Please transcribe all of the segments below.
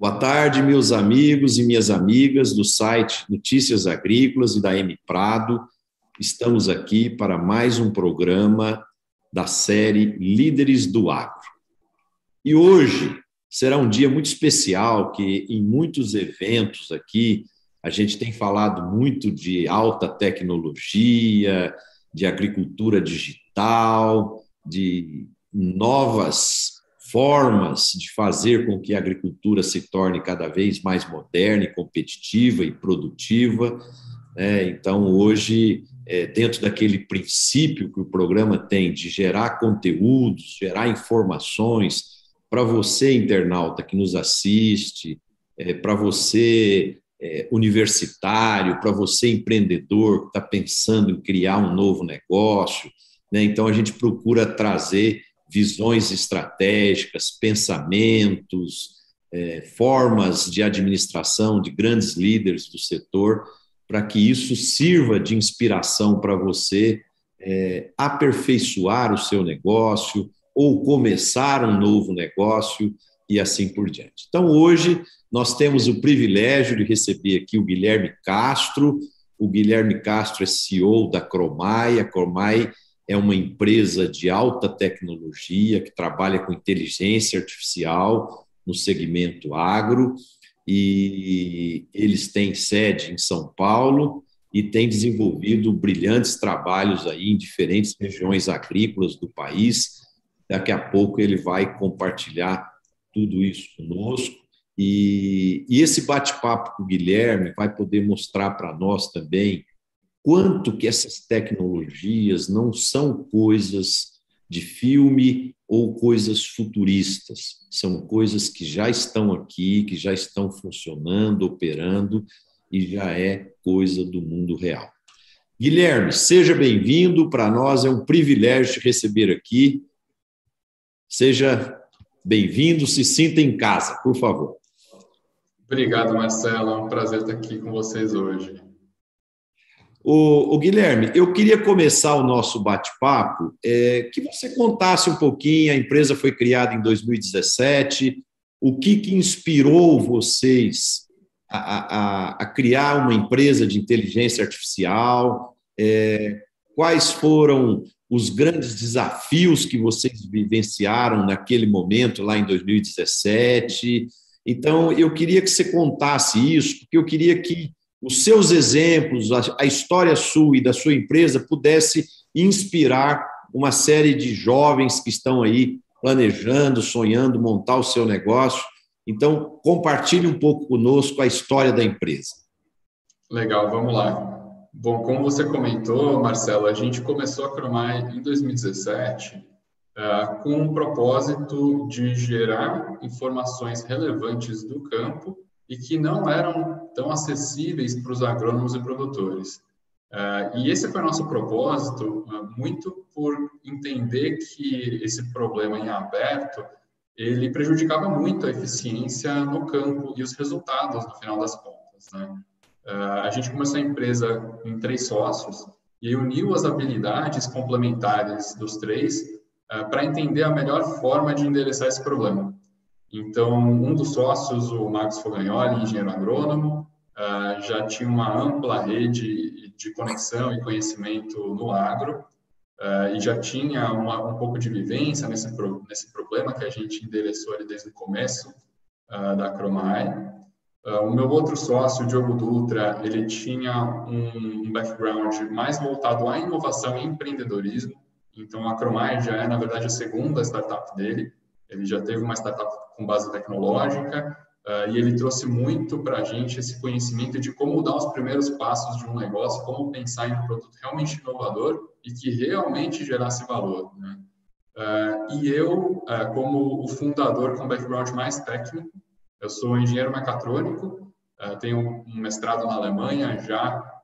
Boa tarde, meus amigos e minhas amigas do site Notícias Agrícolas e da M Prado. Estamos aqui para mais um programa da série Líderes do Agro. E hoje será um dia muito especial que em muitos eventos aqui a gente tem falado muito de alta tecnologia, de agricultura digital, de novas formas de fazer com que a agricultura se torne cada vez mais moderna e competitiva e produtiva. Né? Então, hoje, é, dentro daquele princípio que o programa tem de gerar conteúdos, gerar informações para você, internauta que nos assiste, é, para você, é, universitário, para você, empreendedor que está pensando em criar um novo negócio. Né? Então, a gente procura trazer visões estratégicas, pensamentos, é, formas de administração de grandes líderes do setor, para que isso sirva de inspiração para você é, aperfeiçoar o seu negócio ou começar um novo negócio e assim por diante. Então, hoje, nós temos o privilégio de receber aqui o Guilherme Castro. O Guilherme Castro é CEO da Cromai. A Cromai é uma empresa de alta tecnologia que trabalha com inteligência artificial no segmento agro e eles têm sede em São Paulo e têm desenvolvido brilhantes trabalhos aí em diferentes regiões agrícolas do país. Daqui a pouco ele vai compartilhar tudo isso conosco. E, e esse bate-papo com o Guilherme vai poder mostrar para nós também quanto que essas tecnologias não são coisas de filme ou coisas futuristas, são coisas que já estão aqui, que já estão funcionando, operando e já é coisa do mundo real. Guilherme, seja bem-vindo. Para nós é um privilégio te receber aqui. Seja bem-vindo, se sinta em casa, por favor. Obrigado, Marcelo. É um prazer estar aqui com vocês hoje. O, o, Guilherme, eu queria começar o nosso bate-papo é, que você contasse um pouquinho. A empresa foi criada em 2017. O que, que inspirou vocês a, a, a, criar uma empresa de inteligência artificial? É, quais foram os grandes desafios que vocês vivenciaram naquele momento, lá em 2017? Então, eu queria que você contasse isso, porque eu queria que os seus exemplos, a, história sua e da sua empresa pudesse inspirar uma série de jovens que estão aí planejando, sonhando montar o seu negócio. Então, compartilhe um pouco conosco a história da empresa. Legal, vamos lá. Bom, como você comentou, Marcelo, a gente começou a Cromai em 2017 uh, eh, com o propósito de gerar informações relevantes do campo e que não eram tão acessíveis para os agrônomos e produtores. Uh, e esse foi nosso propósito, uh, muito por entender que esse problema em aberto ele prejudicava muito a eficiência no campo e os resultados no final das contas. Né? Uh, a gente começou a empresa em três sócios e uniu as habilidades complementares dos três para entender a melhor forma de endereçar esse problema. Então, um dos sócios, o Marcos Fogagnoli, engenheiro agrônomo, ah, já tinha uma ampla rede de conexão e conhecimento no agro ah, e já tinha uma, um pouco de vivência nesse, nesse problema que a gente endereçou ali desde o começo ah, da Cromai. O meu outro sócio, o Diogo Dutra, ele tinha um background mais voltado à inovação e empreendedorismo. Então, a Cromai já é, na verdade, a segunda startup dele. Ele já teve uma startup com base tecnológica uh, e ele trouxe muito para a gente esse conhecimento de como dar os primeiros passos de um negócio, como pensar em um produto realmente inovador e que realmente gerasse valor. Né? Uh, e eu, uh, como o fundador com background mais técnico, eu sou engenheiro mecatrônico, tenho um mestrado na Alemanha já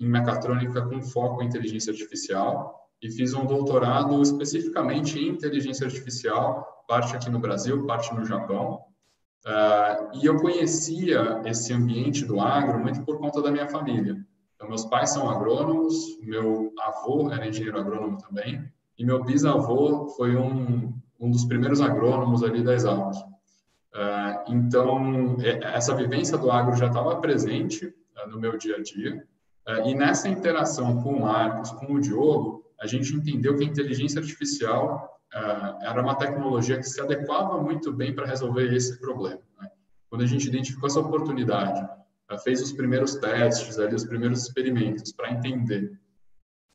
em mecatrônica com foco em inteligência artificial e fiz um doutorado especificamente em inteligência artificial, parte aqui no Brasil, parte no Japão. Uh, e eu conhecia esse ambiente do agro muito por conta da minha família. Então, meus pais são agrônomos, meu avô era engenheiro agrônomo também, e meu bisavô foi um, um dos primeiros agrônomos ali da Exalc. Então, essa vivência do agro já estava presente no meu dia a dia. E nessa interação com o Marcos, com o Diogo, a gente entendeu que a inteligência artificial era uma tecnologia que se adequava muito bem para resolver esse problema. Né? Quando a gente identificou essa oportunidade, fez os primeiros testes, ali, os primeiros experimentos para entender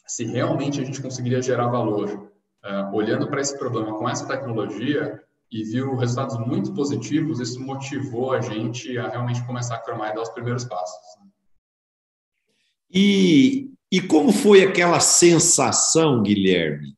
se realmente a gente conseguiria gerar valor uh, olhando para esse problema com essa tecnologia e viu resultados muito positivos, isso motivou a gente a realmente começar a cromar e dar os primeiros passos. Né? E, e como foi aquela sensação, Guilherme?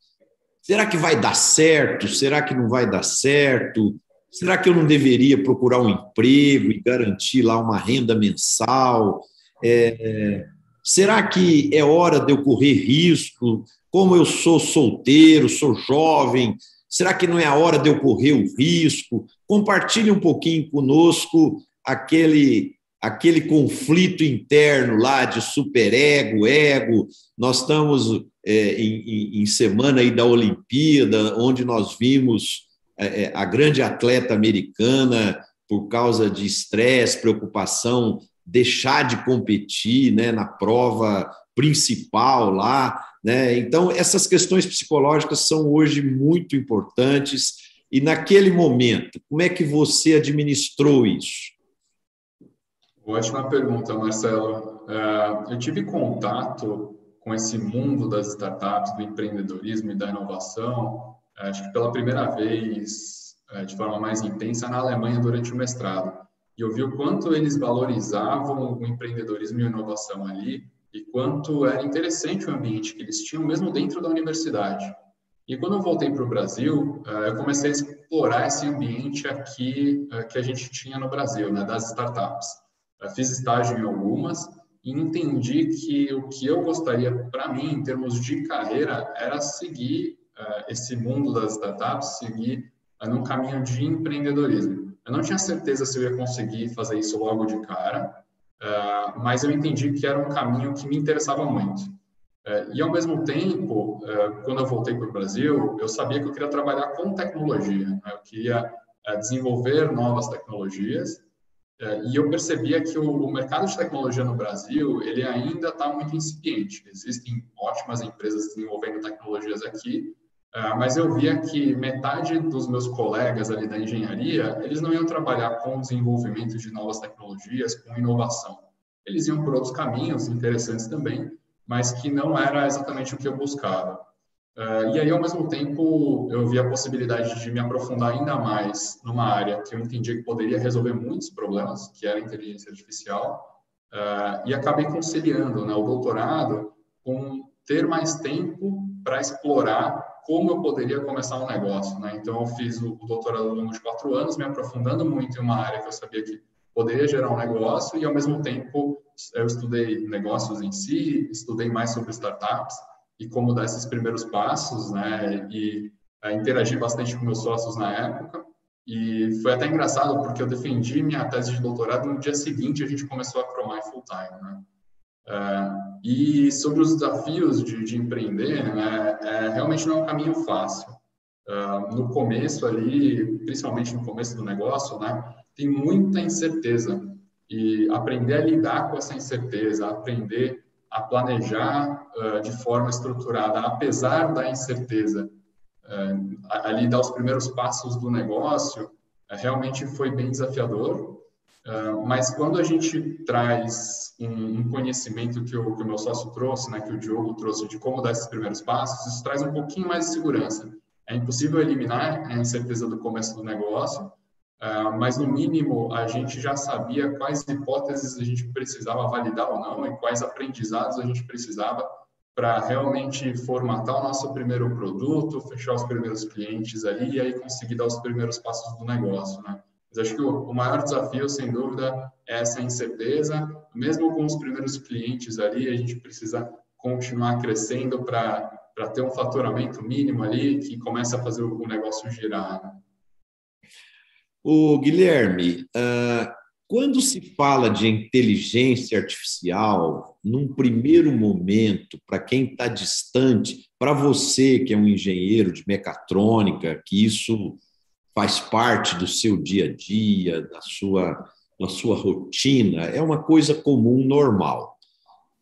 Será que vai dar certo? Será que não vai dar certo? Será que eu não deveria procurar um emprego e garantir lá uma renda mensal? É, será que é hora de eu correr risco? Como eu sou solteiro, sou jovem, será que não é a hora de eu correr o risco? Compartilhe um pouquinho conosco aquele aquele conflito interno lá de superego, ego. Nós estamos é, em, em, semana aí da Olimpíada, onde nós vimos é, é, a grande atleta americana, por causa de estresse, preocupação, deixar de competir né, na prova principal lá. Né? Então, essas questões psicológicas são hoje muito importantes. E naquele momento, como é que você administrou isso? Ótima pergunta, Marcelo. É, eu tive contato com esse mundo das startups, do empreendedorismo e da inovação acho que pela primeira vez, é, de forma mais intensa, na Alemanha durante o mestrado. E eu vi o quanto eles valorizavam o empreendedorismo e a inovação ali e quanto era interessante o ambiente que eles tinham, mesmo dentro da universidade. E quando eu voltei para o Brasil, é, eu comecei a explorar esse ambiente aqui é, que a gente tinha no Brasil, né, das startups. Fiz estágio em algumas e entendi que o que eu gostaria para mim, em termos de carreira, era seguir uh, esse mundo das startups seguir uh, num caminho de empreendedorismo. Eu não tinha certeza se eu ia conseguir fazer isso logo de cara, uh, mas eu entendi que era um caminho que me interessava muito. E ao mesmo tempo, quando eu voltei para o Brasil, eu sabia que eu queria trabalhar com tecnologia. Né? Eu queria desenvolver novas tecnologias e eu percebia que o, mercado de tecnologia no Brasil ele ainda está muito incipiente. Existem ótimas empresas desenvolvendo tecnologias aqui, Uh, mas eu via que metade dos meus colegas ali da engenharia, eles não iam trabalhar com desenvolvimento de novas tecnologias, com inovação. Eles iam por outros caminhos interessantes também, mas que não era exatamente o que eu buscava. Uh, e aí, ao mesmo tempo, eu vi a possibilidade de me aprofundar ainda mais numa área que eu entendia que poderia resolver muitos problemas, que era a inteligência artificial, uh, e acabei conciliando né, o doutorado com ter mais tempo para explorar como eu poderia começar um negócio. Né? Então, eu fiz o, doutorado ao longo de quatro anos, me aprofundando muito em uma área que eu sabia que poderia gerar um negócio e, ao mesmo tempo, eu estudei negócios em si, estudei mais sobre startups e como dar esses primeiros passos, né? E é, interagi bastante com meus sócios na época. E foi até engraçado porque eu defendi minha tese de doutorado no dia seguinte a gente começou a cromar full time, né? Uh, e sobre os desafios de, de empreender, né, é, realmente não é um caminho fácil. Uh, no começo ali, principalmente no começo do negócio, né, tem muita incerteza. E aprender a lidar com essa incerteza, aprender a planejar uh, de forma estruturada, apesar da incerteza, ali dar os primeiros passos do negócio, realmente foi bem desafiador. Mas quando a gente traz um, um conhecimento que o, que o, meu sócio trouxe, né, que o Diogo trouxe de como dar esses primeiros passos, isso traz um pouquinho mais de segurança. É impossível eliminar a incerteza do começo do negócio, uh, mas no mínimo a gente já sabia quais hipóteses a gente precisava validar ou não e quais aprendizados a gente precisava para realmente formatar o nosso primeiro produto, fechar os primeiros clientes ali e aí conseguir dar os primeiros passos do negócio, né? Mas acho que o, o maior desafio, sem dúvida, é essa incerteza. Mesmo com os primeiros clientes ali, a gente precisa continuar crescendo para ter um faturamento mínimo ali que começa a fazer o negócio girar. Né? O Guilherme, uh, quando se fala de inteligência artificial, num primeiro momento, para quem está distante, para você que é um engenheiro de mecatrônica, que isso faz parte do seu dia a dia, da sua, da sua rotina, é uma coisa comum, normal.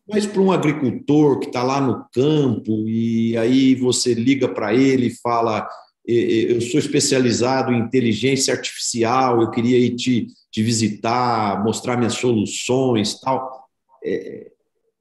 Mas para um agricultor que está lá no campo e aí você liga para ele e fala: eu sou especializado em inteligência artificial, eu queria ir te, te visitar, mostrar minhas soluções, tal. É,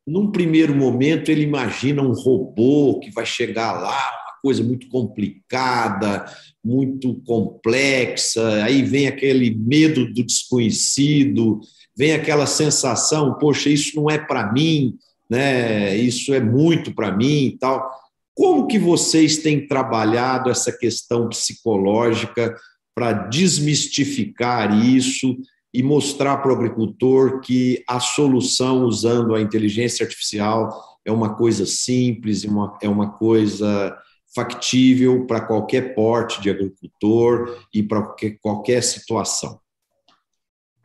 num primeiro momento ele imagina um robô que vai chegar lá, uma coisa muito complicada, muito complexa, aí vem aquele medo do desconhecido, vem aquela sensação, poxa, isso não é para mim, né? Isso é muito para mim e tal. Como que vocês têm trabalhado essa questão psicológica para desmistificar isso e mostrar para o agricultor que a solução usando a inteligência artificial é uma coisa simples, é uma coisa factível para qualquer porte de agricultor e para qualquer situação?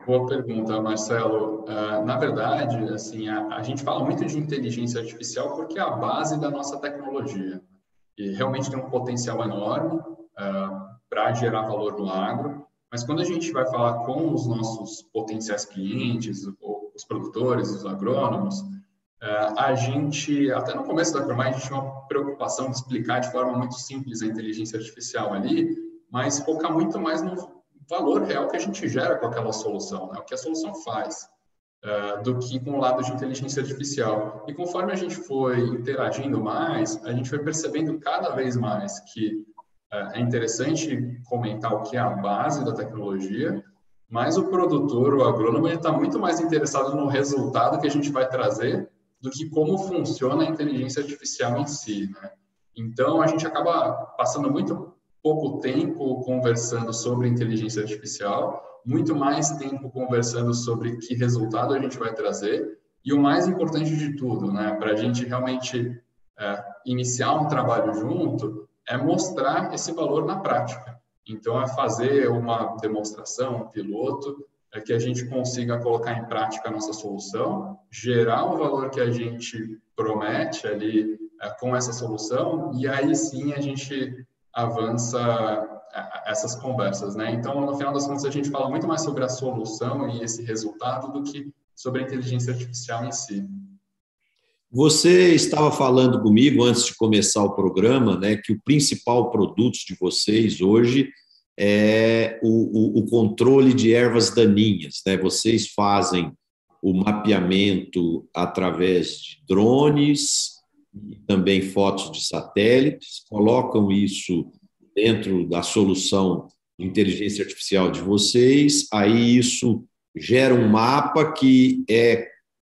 Boa pergunta, Marcelo. Uh, na verdade, assim, a, a, gente fala muito de inteligência artificial porque é a base da nossa tecnologia e realmente tem um potencial enorme uh, para gerar valor no agro. Mas quando a gente vai falar com os nossos potenciais clientes, os produtores, os agrônomos, uh, a gente, até no começo da Cromai, a gente tinha uma preocupação de explicar de forma muito simples a inteligência artificial ali, mas focar muito mais no valor real que a gente gera com aquela solução, né? o que a solução faz, uh, do que com o lado de inteligência artificial. E conforme a gente foi interagindo mais, a gente foi percebendo cada vez mais que é interessante comentar o que é a base da tecnologia, mas o produtor, o agrônomo, ele está muito mais interessado no resultado que a gente vai trazer do que como funciona a inteligência artificial em si, né? Então, a gente acaba passando muito pouco tempo conversando sobre inteligência artificial, muito mais tempo conversando sobre que resultado a gente vai trazer e o mais importante de tudo, né, para a gente realmente é, iniciar um trabalho junto, é mostrar esse valor na prática. Então, é fazer uma demonstração, um piloto, é que a gente consiga colocar em prática a nossa solução, gerar o valor que a gente promete ali é, com essa solução, e aí sim a gente avança essas conversas, né? Então, no final das contas, a gente fala muito mais sobre a solução e esse resultado do que sobre a inteligência artificial em si. Você estava falando comigo antes de começar o programa, né, que o principal produto de vocês hoje é o, o, o controle de ervas daninhas. Né? Vocês fazem o mapeamento através de drones, e também fotos de satélites, colocam isso dentro da solução de inteligência artificial de vocês, aí isso gera um mapa que é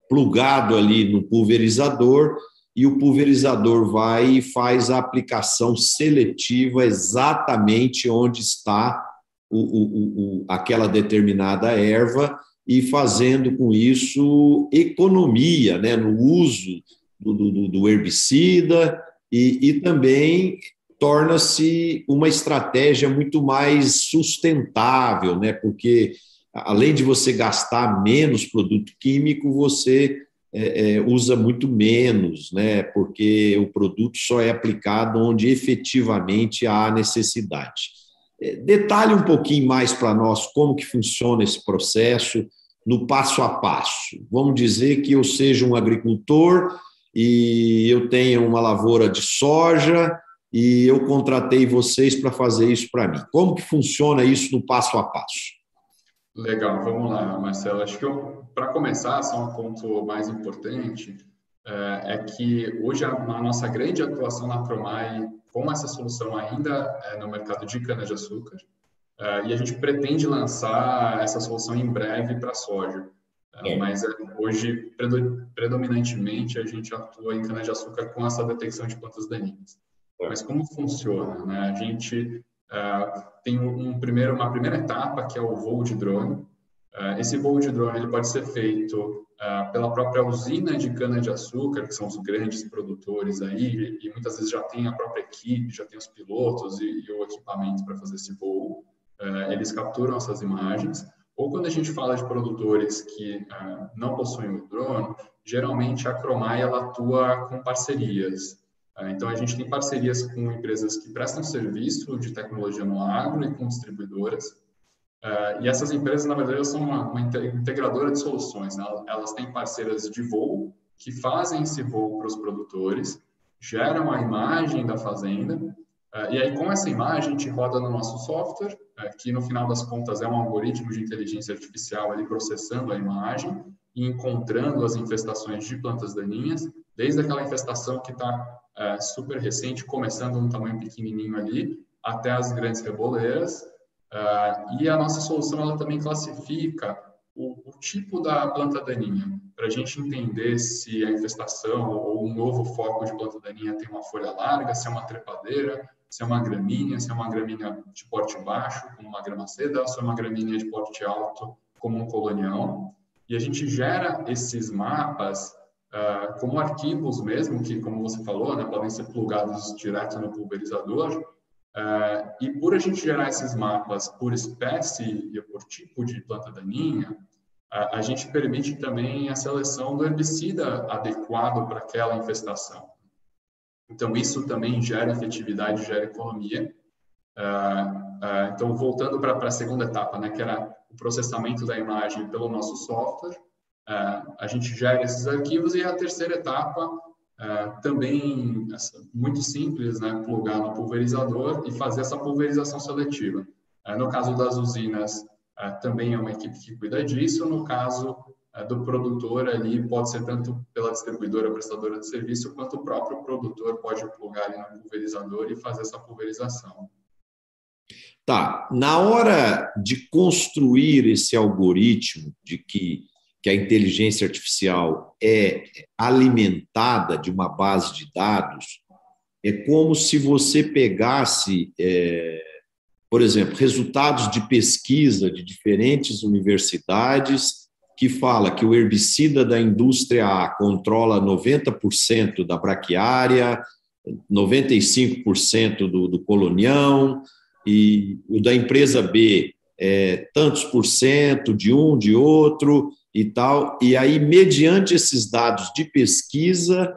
plugado ali no pulverizador e o pulverizador vai e faz a aplicação seletiva exatamente onde está o, o, o, aquela determinada erva e fazendo com isso economia né, no uso do, do, do herbicida e, e também torna-se uma estratégia muito mais sustentável, né, porque além de você gastar menos produto químico, você é, é, usa muito menos, né? Porque o produto só é aplicado onde efetivamente há necessidade. É, detalhe um pouquinho mais para nós como que funciona esse processo no passo a passo. Vamos dizer que eu seja um agricultor e eu tenho uma lavoura de soja e eu contratei vocês para fazer isso para mim. Como que funciona isso no passo a passo? Legal, vamos lá, Marcelo. Acho que para começar, só um ponto mais importante é, é que hoje a, a, nossa grande atuação na Promai com essa solução ainda é no mercado de cana-de-açúcar é, e a gente pretende lançar essa solução em breve para soja. É, mas é, hoje, predominantemente, a gente atua em cana-de-açúcar com essa detecção de plantas daninhas. Mas como funciona? Né? A gente Uh, tem um primeiro, uma primeira etapa que é o voo de drone. Uh, esse voo de drone ele pode ser feito uh, pela própria usina de cana-de-açúcar, que são os grandes produtores aí, e muitas vezes já tem a própria equipe, já tem os pilotos e, e o equipamento para fazer esse voo. eles capturam essas imagens. Ou quando a gente fala de produtores que não possuem o drone, geralmente a Cromai ela atua com parcerias. Então, a gente tem parcerias com empresas que prestam serviço de tecnologia no agro e com distribuidoras. E essas empresas, na verdade, são uma, uma integradora de soluções. Né? Elas têm parceiras de voo que fazem esse voo para os produtores, geram a imagem da fazenda, e aí com essa imagem a gente roda no nosso software, que no final das contas é um algoritmo de inteligência artificial ali processando a imagem e encontrando as infestações de plantas daninhas, desde aquela infestação que está é, super recente, começando um tamanho pequenininho ali, até as grandes reboleiras. Uh, e a nossa solução ela também classifica o, o tipo da planta daninha, para a gente entender se a infestação ou um novo foco de planta daninha tem uma folha larga, se é uma trepadeira, se é uma gramínea, se é uma gramínea de porte baixo, como uma grama seda, ou se é uma gramínea de porte alto, como um colonial. E a gente gera esses mapas uh, como arquivos mesmo, que, como você falou, né, podem ser plugados direto no pulverizador. Uh, e por a gente gerar esses mapas por espécie e por tipo de planta daninha, uh, a gente permite também a seleção do herbicida adequado para aquela infestação. Então, isso também gera efetividade, gera economia. então, voltando para a segunda etapa, né, que era o processamento da imagem pelo nosso software, é, a gente gera esses arquivos e a terceira etapa também muito simples, né, plugar no pulverizador e fazer essa pulverização seletiva. No caso das usinas, também é uma equipe que cuida disso. No caso do produtor ali, pode ser tanto distribuidora, prestadora de serviço, quanto o próprio produtor pode plugar ali no pulverizador e fazer essa pulverização. Tá. Na hora de construir esse algoritmo de que que a inteligência artificial é alimentada de uma base de dados, é como se você pegasse, é, por exemplo, resultados de pesquisa de diferentes universidades que fala que o herbicida da indústria A controla 90% da braquiária, 95% do, do colonião, e o da empresa B é tantos por cento de um, de outro, e tal. E aí, mediante esses dados de pesquisa,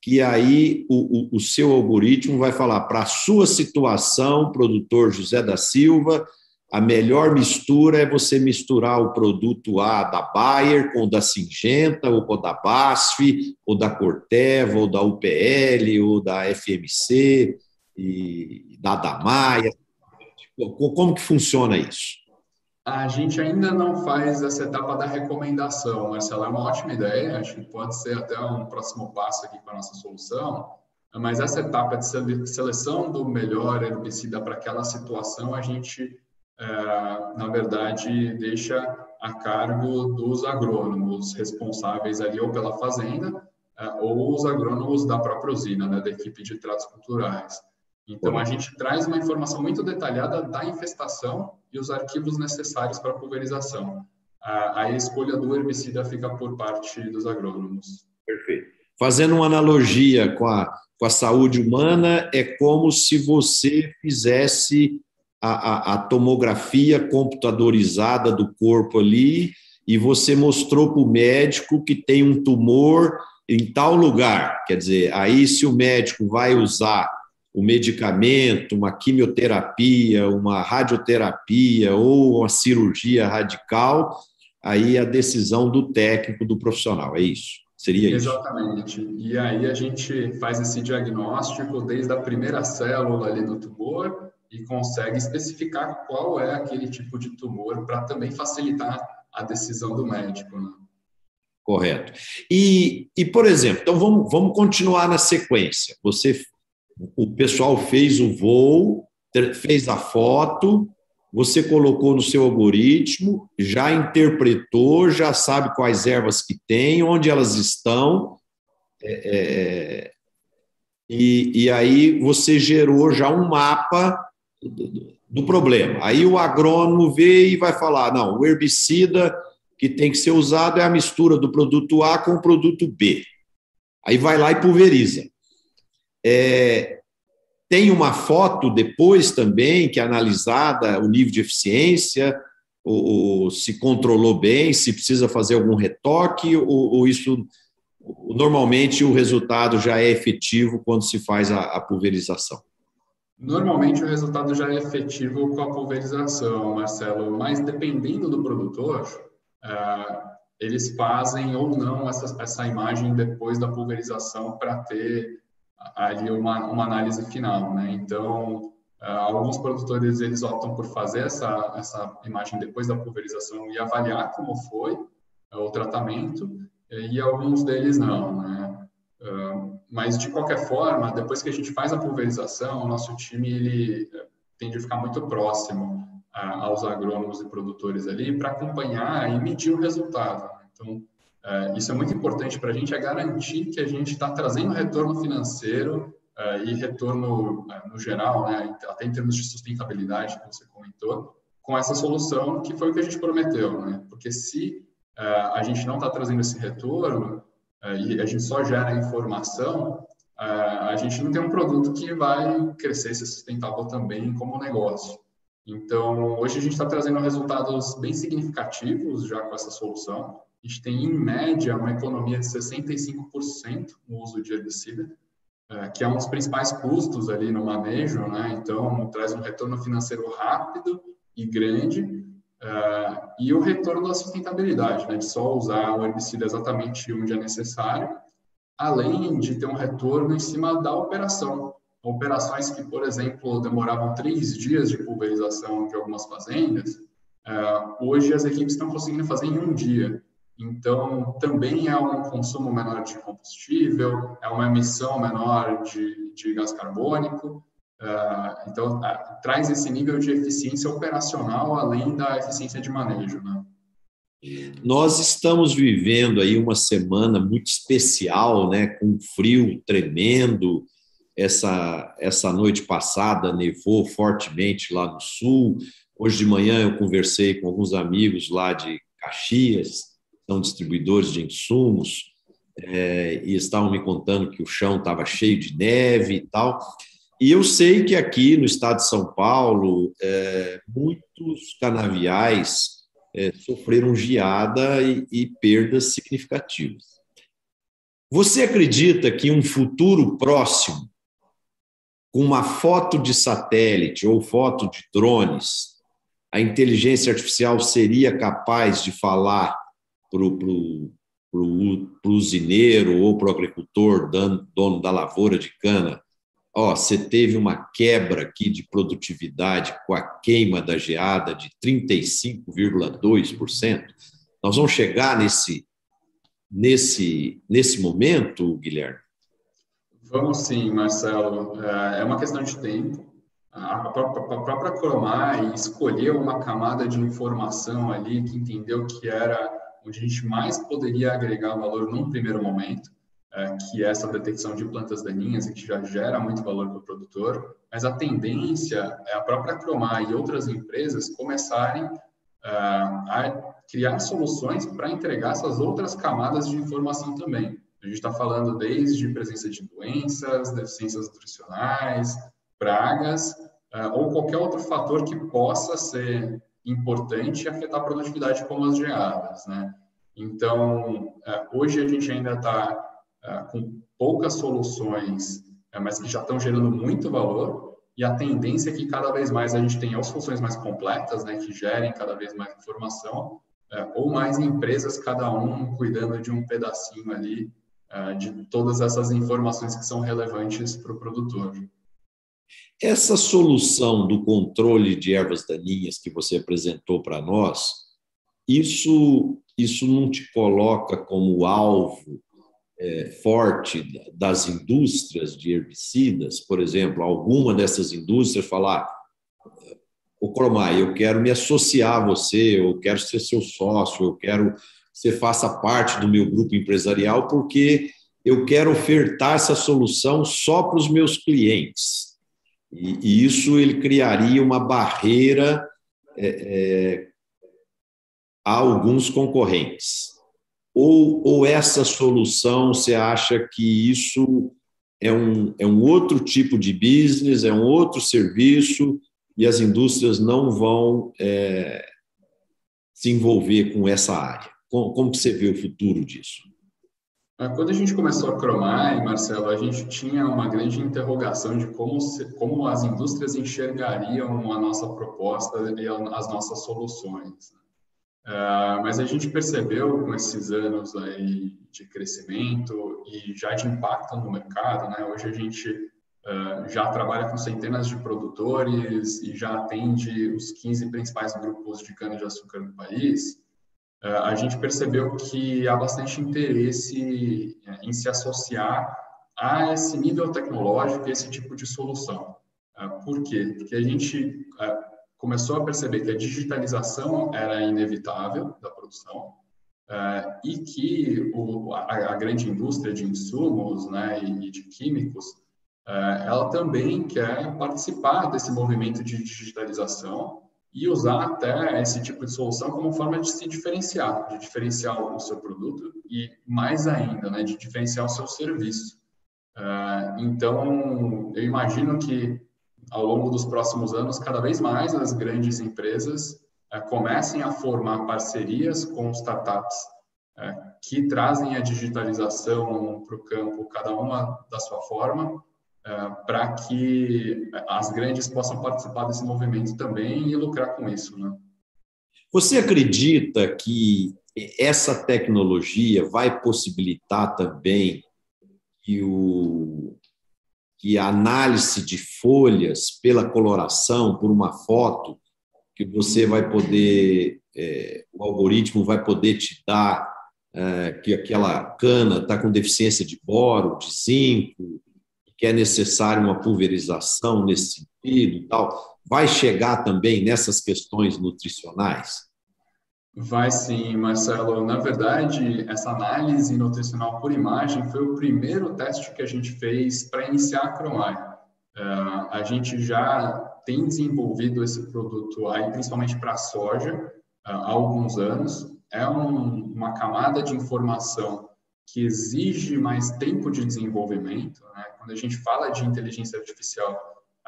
que aí o, o, o seu algoritmo vai falar para a sua situação, produtor José da Silva, a melhor mistura é você misturar o produto A da Bayer com o da Singenta, ou da BASF, ou da Corteva, ou da UPL, ou da FMC, e da Damaia. Como que funciona isso? A gente ainda não faz essa etapa da recomendação, Marcelo. É uma ótima ideia, acho que pode ser até um próximo passo aqui para a nossa solução. Mas essa etapa de seleção do melhor herbicida para aquela situação, a gente, na verdade, deixa a cargo dos agrônomos responsáveis ali ou pela fazenda é, ou os agrônomos da própria usina, né, da equipe de tratos culturais. Então, a gente traz uma informação muito detalhada da infestação e os arquivos necessários para a pulverização. A, a escolha do herbicida fica por parte dos agrônomos. Perfeito. Fazendo uma analogia com a, com a saúde humana, é como se você fizesse a, a, a tomografia computadorizada do corpo ali e você mostrou para o médico que tem um tumor em tal lugar. Quer dizer, aí se o médico vai usar o medicamento, uma quimioterapia, uma radioterapia ou uma cirurgia radical, aí a decisão do técnico, do profissional, é isso? Seria Exatamente. isso? E aí a gente faz esse diagnóstico desde a primeira célula ali do tumor e consegue especificar qual é aquele tipo de tumor para também facilitar a decisão do médico. Né? Correto. E, e, por exemplo, então vamos, vamos continuar na sequência. Você o pessoal fez o voo, fez a foto, você colocou no seu algoritmo, já interpretou, já sabe quais ervas que tem, onde elas estão, é, é, e, e, aí você gerou já um mapa do, problema. Aí o agrônomo vê e vai falar: não, o herbicida que tem que ser usado é a mistura do produto A com o produto B. Aí vai lá e pulveriza. É, tem uma foto depois também, que é analisada o nível de eficiência, ou, ou se controlou bem, se precisa fazer algum retoque, ou, ou, isso normalmente o resultado já é efetivo quando se faz a, a pulverização. Normalmente o resultado já é efetivo com a pulverização, Marcelo, mas dependendo do produtor, uh, eles fazem ou não essa, essa imagem depois da pulverização para ter ali uma, uma análise final, né? Então, uh, alguns produtores eles optam por fazer essa, essa imagem depois da pulverização e avaliar como foi uh, o tratamento, e alguns deles não, né? Mas de qualquer forma, depois que a gente faz a pulverização, o nosso time ele tende a ficar muito próximo aos agrônomos e produtores ali para acompanhar e medir o resultado. Então, é, isso é muito importante para a gente, é garantir que a gente está trazendo retorno financeiro é, e retorno no geral, né, até em termos de sustentabilidade que você comentou, com essa solução que foi o que a gente prometeu, né? Porque se a gente não está trazendo esse retorno e a gente só gera informação, a gente não tem um produto que vai crescer ser sustentável também como negócio. Então, hoje a gente está trazendo resultados bem significativos já com essa solução. A gente tem, em média, uma economia de 65% no uso de herbicida, é, que é um dos principais custos ali no manejo, né? Então, traz um retorno financeiro rápido e grande, é, e o retorno da sustentabilidade, né? De só usar o herbicida exatamente onde é necessário, além de ter um retorno em cima da operação operações que, por exemplo, demoravam três dias de pulverização de algumas fazendas, é, hoje as equipes estão conseguindo fazer em um dia. Então, também é um consumo menor de combustível, é uma emissão menor de, de gás carbônico. Uh, então, uh, traz esse nível de eficiência operacional além da eficiência de manejo. Né? Nós estamos vivendo aí uma semana muito especial, né, com frio tremendo, essa, essa noite passada nevou fortemente lá no sul. Hoje de manhã eu conversei com alguns amigos lá de Caxias, são distribuidores de insumos, é, e estavam me contando que o chão estava cheio de neve e tal. E eu sei que aqui no estado de São Paulo, é, muitos canaviais é, sofreram geada e, e perdas significativas. Você acredita que um futuro próximo com uma foto de satélite ou foto de drones, a inteligência artificial seria capaz de falar para o usineiro ou para o agricultor, dono da lavoura de cana, ó, você teve uma quebra aqui de produtividade com a queima da geada de 35,2%. Nós vamos chegar nesse, nesse, nesse momento, Guilherme? Vamos sim, Marcelo. É, é uma questão de tempo. A própria Cromar escolheu uma camada de informação ali que entendeu que era onde a gente mais poderia agregar valor num primeiro momento, que é essa detecção de plantas daninhas, que já gera muito valor para o produtor, mas a tendência é a própria Cromar e outras empresas começarem é, a criar soluções para entregar essas outras camadas de informação também. A gente está falando desde presença de doenças, deficiências nutricionais, pragas, uh, ou qualquer outro fator que possa ser importante e afetar a produtividade, como as geadas, né? Então, hoje a gente ainda está com poucas soluções, mas que já estão gerando muito valor, e a tendência é que cada vez mais a gente tenha soluções mais completas, né, que gerem cada vez mais informação, ou mais empresas, cada um cuidando de um pedacinho ali é, de todas essas informações que são relevantes para o produtor. Essa solução do controle de ervas daninhas que você apresentou para nós, isso, isso não te coloca como alvo é, forte das indústrias de herbicidas? Por exemplo, alguma dessas indústrias falar, o Cromai, eu quero me associar a você, eu quero ser seu sócio, eu quero você faça parte do meu grupo empresarial, porque eu quero ofertar essa solução só para os meus clientes. E, e, isso ele criaria uma barreira é, é, a alguns concorrentes. Ou, ou essa solução, você acha que isso é um, é um outro tipo de business, é um outro serviço, e as indústrias não vão é, se envolver com essa área? Como, como você vê o futuro disso? Ah, quando a gente começou a cromar, Marcelo, a gente tinha uma grande interrogação de como, se, como as indústrias enxergariam a nossa proposta e as nossas soluções. Uh, mas a gente percebeu com esses anos aí de crescimento e já de impacto no mercado, né? Hoje a gente uh, já trabalha com centenas de produtores e já atende os 15 principais grupos de cana-de-açúcar no país. É, a gente percebeu que há bastante interesse é, em se associar a esse nível tecnológico, esse tipo de solução. Por quê? Porque a gente começou a perceber que a digitalização era inevitável da produção e que a, grande indústria de insumos né, e de químicos ela também quer participar desse movimento de digitalização e usar até esse tipo de solução como forma de se diferenciar, de diferenciar o seu produto e mais ainda, né, de diferenciar o seu serviço. Uh, então, eu imagino que ao longo dos próximos anos, cada vez mais as grandes empresas uh, comecem a formar parcerias com startups uh, que trazem a digitalização para o campo, cada uma da sua forma, é, para que as grandes possam participar desse movimento também e lucrar com isso. Né? Você acredita que essa tecnologia vai possibilitar também que, o, que a análise de folhas pela coloração, por uma foto, que você vai poder, é, o algoritmo vai poder te dar é, que aquela cana está com deficiência de boro, de zinco, que é necessária uma pulverização nesse sentido tal, vai chegar também nessas questões nutricionais? Vai sim, Marcelo. Na verdade, essa análise nutricional por imagem foi o primeiro teste que a gente fez para iniciar a Cromai. Uh, a gente já tem desenvolvido esse produto aí, principalmente para soja, há alguns anos. É um, uma camada de informação que exige mais tempo de desenvolvimento. Né? Quando a gente fala de inteligência artificial,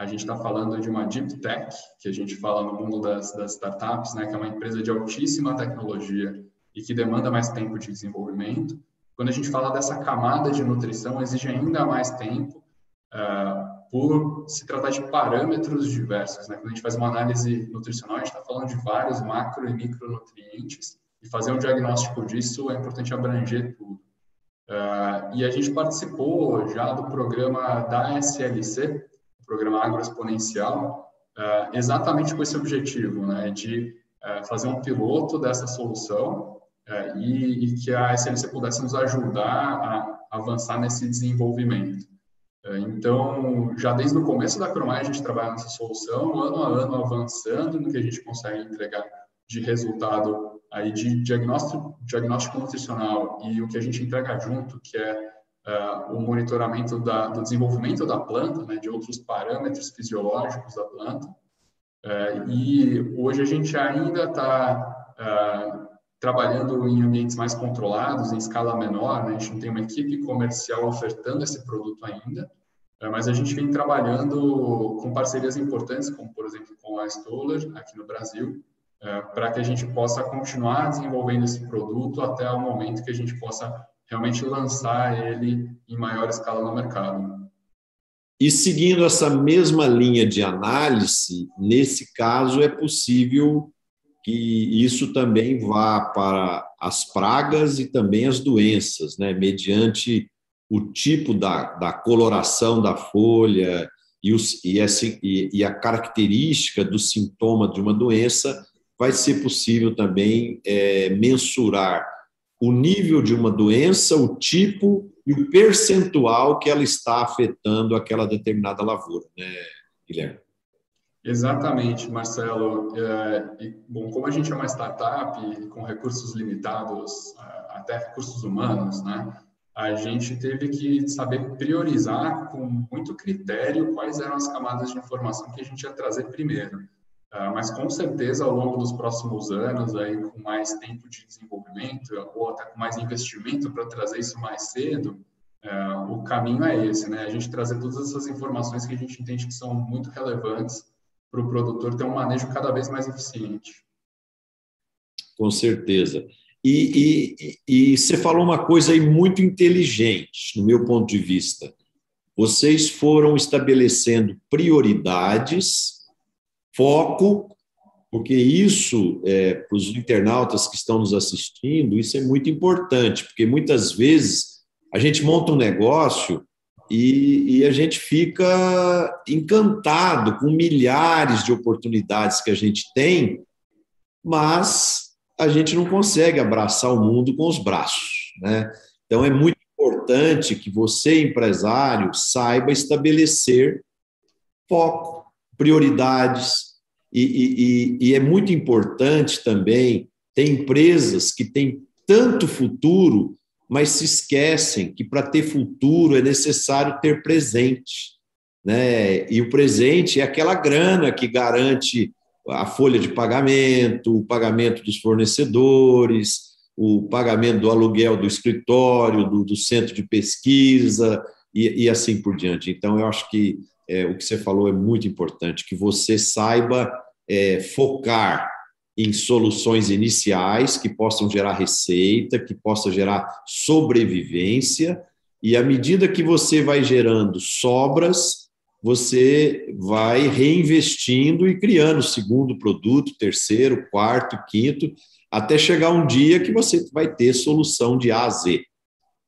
a gente está falando de uma deep tech, que a gente fala no mundo das, das startups, né? que é uma empresa de altíssima tecnologia e que demanda mais tempo de desenvolvimento. Quando a gente fala dessa camada de nutrição, exige ainda mais tempo uh, por se tratar de parâmetros diversos. Né? Quando a gente faz uma análise nutricional, a gente está falando de vários macro e micronutrientes e fazer um diagnóstico disso é importante abranger tudo. Uh, e a gente participou já do programa da SLC, programa Agroexponencial, uh, exatamente com esse objetivo, né, de uh, fazer um piloto dessa solução e, e, que a SLC pudesse nos ajudar a avançar nesse desenvolvimento. Então, já desde o começo da Cromai, a gente trabalha nessa solução, ano a ano avançando no que a gente consegue entregar de resultado aí de diagnóstico, diagnóstico nutricional e o que a gente entrega junto, que é uh, o monitoramento da, do desenvolvimento da planta, né, de outros parâmetros fisiológicos da planta. Uh, e hoje a gente ainda está uh, é, trabalhando em ambientes mais controlados, em escala menor, né? a gente não tem uma equipe comercial ofertando esse produto ainda, mas a gente vem trabalhando com parcerias importantes, como por exemplo com a Stoller aqui no Brasil, é, para que a gente possa continuar desenvolvendo esse produto até o momento que a gente possa realmente lançar ele em maior escala no mercado. E seguindo essa mesma linha de análise, nesse caso é possível que isso também vá para as pragas e também as doenças, né? mediante o tipo da, da coloração da folha e, os, e, essa, e, e a característica do sintoma de uma doença, vai ser possível também é, mensurar o nível de uma doença, o tipo e o percentual que ela está afetando aquela determinada lavoura, né, Guilherme? Exatamente, Marcelo. É, e, bom, como a gente é uma startup com recursos limitados, até recursos humanos, né, a gente teve que saber priorizar com muito critério quais eram as camadas de informação que a gente ia trazer primeiro. Uh, mas com certeza ao longo dos próximos anos, aí com mais tempo de desenvolvimento ou até com mais investimento para trazer isso mais cedo, uh, o caminho é esse, né? A gente trazer todas essas informações que a gente entende que são muito relevantes para o produtor ter um manejo cada vez mais eficiente. Com certeza. E, e, e você falou uma coisa aí muito inteligente, no meu ponto de vista. Vocês foram estabelecendo prioridades, foco, porque isso, é, para os internautas que estão nos assistindo, isso é muito importante, porque muitas vezes a gente monta um negócio e, e, a gente fica encantado com milhares de oportunidades que a gente tem, mas a gente não consegue abraçar o mundo com os braços. Né? Então, é muito importante que você, empresário, saiba estabelecer foco, prioridades, e, e, e é muito importante também ter empresas que têm tanto futuro mas se esquecem que para ter futuro é necessário ter presente. Né? E o presente é aquela grana que garante a folha de pagamento, o pagamento dos fornecedores, o pagamento do aluguel do escritório, do, do centro de pesquisa e, e, assim por diante. Então, eu acho que é, o que você falou é muito importante, que você saiba é, focar em soluções iniciais que possam gerar receita, que possa gerar sobrevivência, e à medida que você vai gerando sobras, você vai reinvestindo e criando segundo produto, terceiro, quarto, quinto, até chegar um dia que você vai ter solução de A a Z.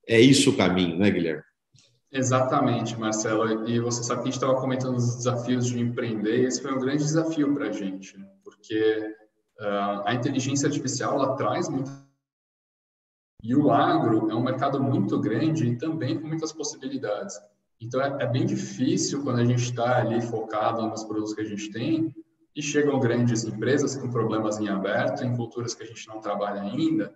É isso o caminho, né, Guilherme? Exatamente, Marcelo. E você sabe que a gente estava comentando os desafios de empreender, e esse foi um grande desafio para a gente, porque Uh, a inteligência artificial ela traz muito e o agro é um mercado muito grande e também com muitas possibilidades. Então é, é bem difícil quando a gente está ali focado nos produtos que a gente tem e chegam grandes empresas com problemas em aberto, em culturas que a gente não trabalha ainda,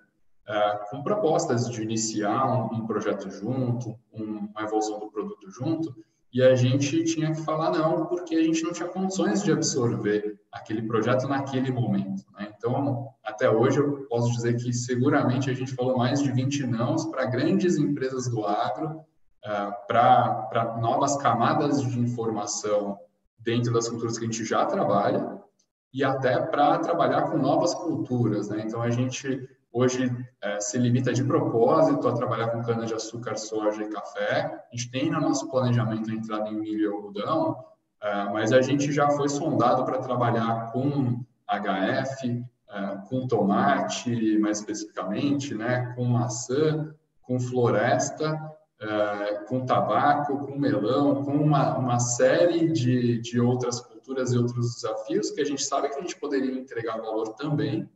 uh, com propostas de iniciar um, um projeto junto, um, uma evolução do produto junto, e a gente tinha que falar não, porque a gente não tinha condições de absorver aquele projeto naquele momento. Né? Então, até hoje, eu posso dizer que seguramente a gente falou mais de 20 nãos para grandes empresas do agro, uh, para novas camadas de informação dentro das culturas que a gente já trabalha e até para trabalhar com novas culturas. Né? Então, a gente hoje é, se limita de propósito a trabalhar com cana-de-açúcar, soja e café. A gente tem no nosso planejamento a entrada em milho e algodão, é, mas a gente já foi sondado para trabalhar com HF, é, com tomate, mais especificamente, né, com maçã, com floresta, é, com tabaco, com melão, com uma, uma série de, de outras culturas e outros desafios que a gente sabe que a gente poderia entregar valor também,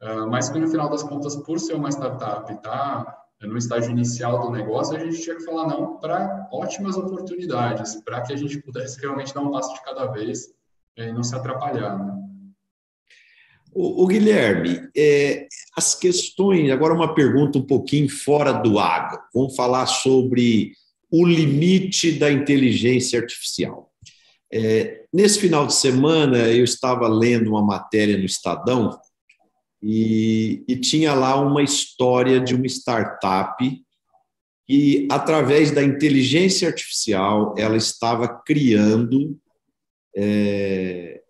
ah, mas que no final das contas, por ser uma startup e tá no estágio inicial do negócio, a gente tinha que falar não para ótimas oportunidades, para que a gente pudesse realmente dar um passo de cada vez e não se atrapalhar. Né? O, o, Guilherme, é, as questões, agora uma pergunta um pouquinho fora do agro. Vamos falar sobre o limite da inteligência artificial. É, nesse final de semana, eu estava lendo uma matéria no Estadão e, e tinha lá uma história de uma startup que, através da inteligência artificial, ela estava criando é,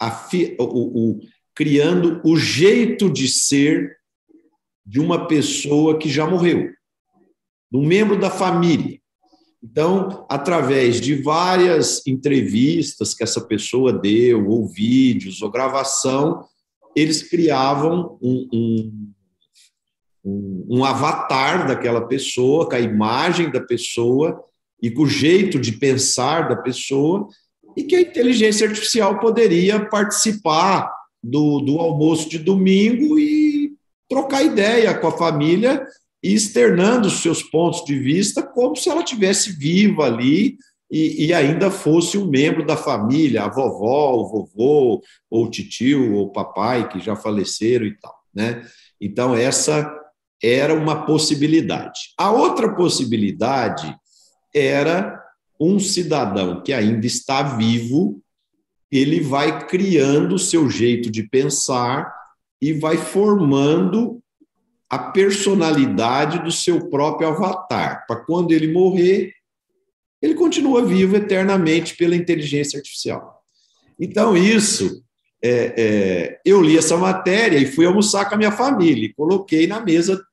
a, o, o, criando o jeito de ser de uma pessoa que já morreu, de um membro da família. Então, através de várias entrevistas que essa pessoa deu, ou vídeos, ou gravação, eles criavam um, um, um, avatar daquela pessoa, com a imagem da pessoa e com o jeito de pensar da pessoa, e que a inteligência artificial poderia participar do, do almoço de domingo e trocar ideia com a família e externando os seus pontos de vista como se ela tivesse viva ali e, e, ainda fosse um membro da família, a vovó, o vovô, ou o tio, ou o papai, que já faleceram e tal. Né? Então, essa era uma possibilidade. A outra possibilidade era um cidadão que ainda está vivo, ele vai criando o seu jeito de pensar e vai formando a personalidade do seu próprio avatar, para quando ele morrer, ele continua vivo eternamente pela inteligência artificial. Então, isso é, é, eu li essa matéria e fui almoçar com a minha família, coloquei na mesa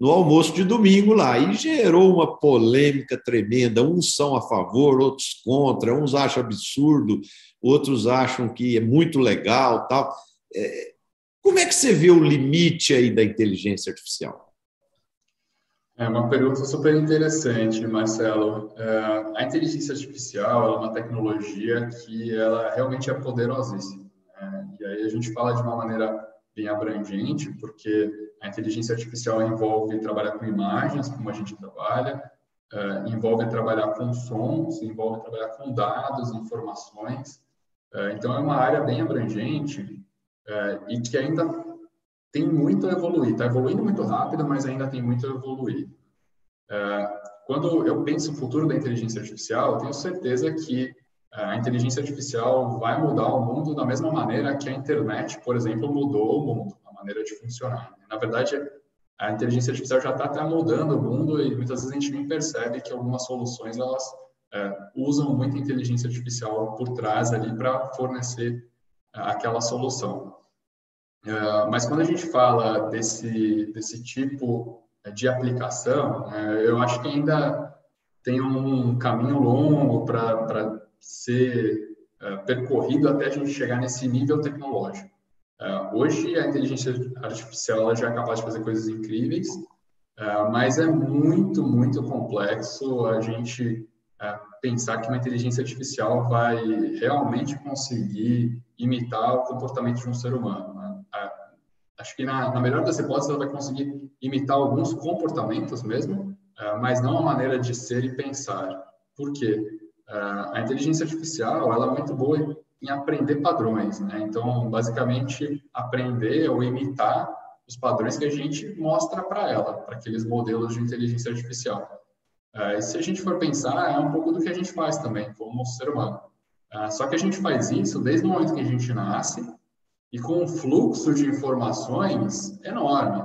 no almoço de domingo lá, e gerou uma polêmica tremenda. Uns são a favor, outros contra, uns acham absurdo, outros acham que é muito legal, tal. É, como é que você vê o limite aí da inteligência artificial? É uma pergunta super interessante, Marcelo. É, a inteligência artificial é uma tecnologia que ela realmente é poderosíssima. Né? E aí a gente fala de uma maneira bem abrangente, porque a inteligência artificial envolve trabalhar com imagens, como a gente trabalha, é, envolve trabalhar com sons, envolve trabalhar com dados, informações. É, então é uma área bem abrangente e que ainda tem muito a evoluir. Está evoluindo muito rápido, mas ainda tem muito a evoluir. É, quando eu penso no futuro da inteligência artificial, tenho certeza que é, a inteligência artificial vai mudar o mundo da mesma maneira que a internet, por exemplo, mudou o mundo, a maneira de funcionar. Na verdade, a inteligência artificial já está até mudando o mundo e muitas vezes a gente nem percebe que algumas soluções elas é, usam muita inteligência artificial por trás ali para fornecer é, aquela solução. Uh, mas quando a gente fala desse, desse tipo de aplicação, uh, eu acho que ainda tem um caminho longo para ser uh, percorrido até a gente chegar nesse nível tecnológico. hoje, a inteligência artificial já é capaz de fazer coisas incríveis, mas é muito, muito complexo a gente pensar que uma inteligência artificial vai realmente conseguir imitar o comportamento de um ser humano acho que na, na, melhor das hipóteses ela vai conseguir imitar alguns comportamentos mesmo, uh, mas não a maneira de ser e pensar. Por quê? Uh, a inteligência artificial ela é muito boa em aprender padrões, né? Então, basicamente, aprender ou imitar os padrões que a gente mostra para ela, para aqueles modelos de inteligência artificial. Uh, e se a gente for pensar, é um pouco do que a gente faz também, como ser humano. só que a gente faz isso desde o momento que a gente nasce e com um fluxo de informações enorme.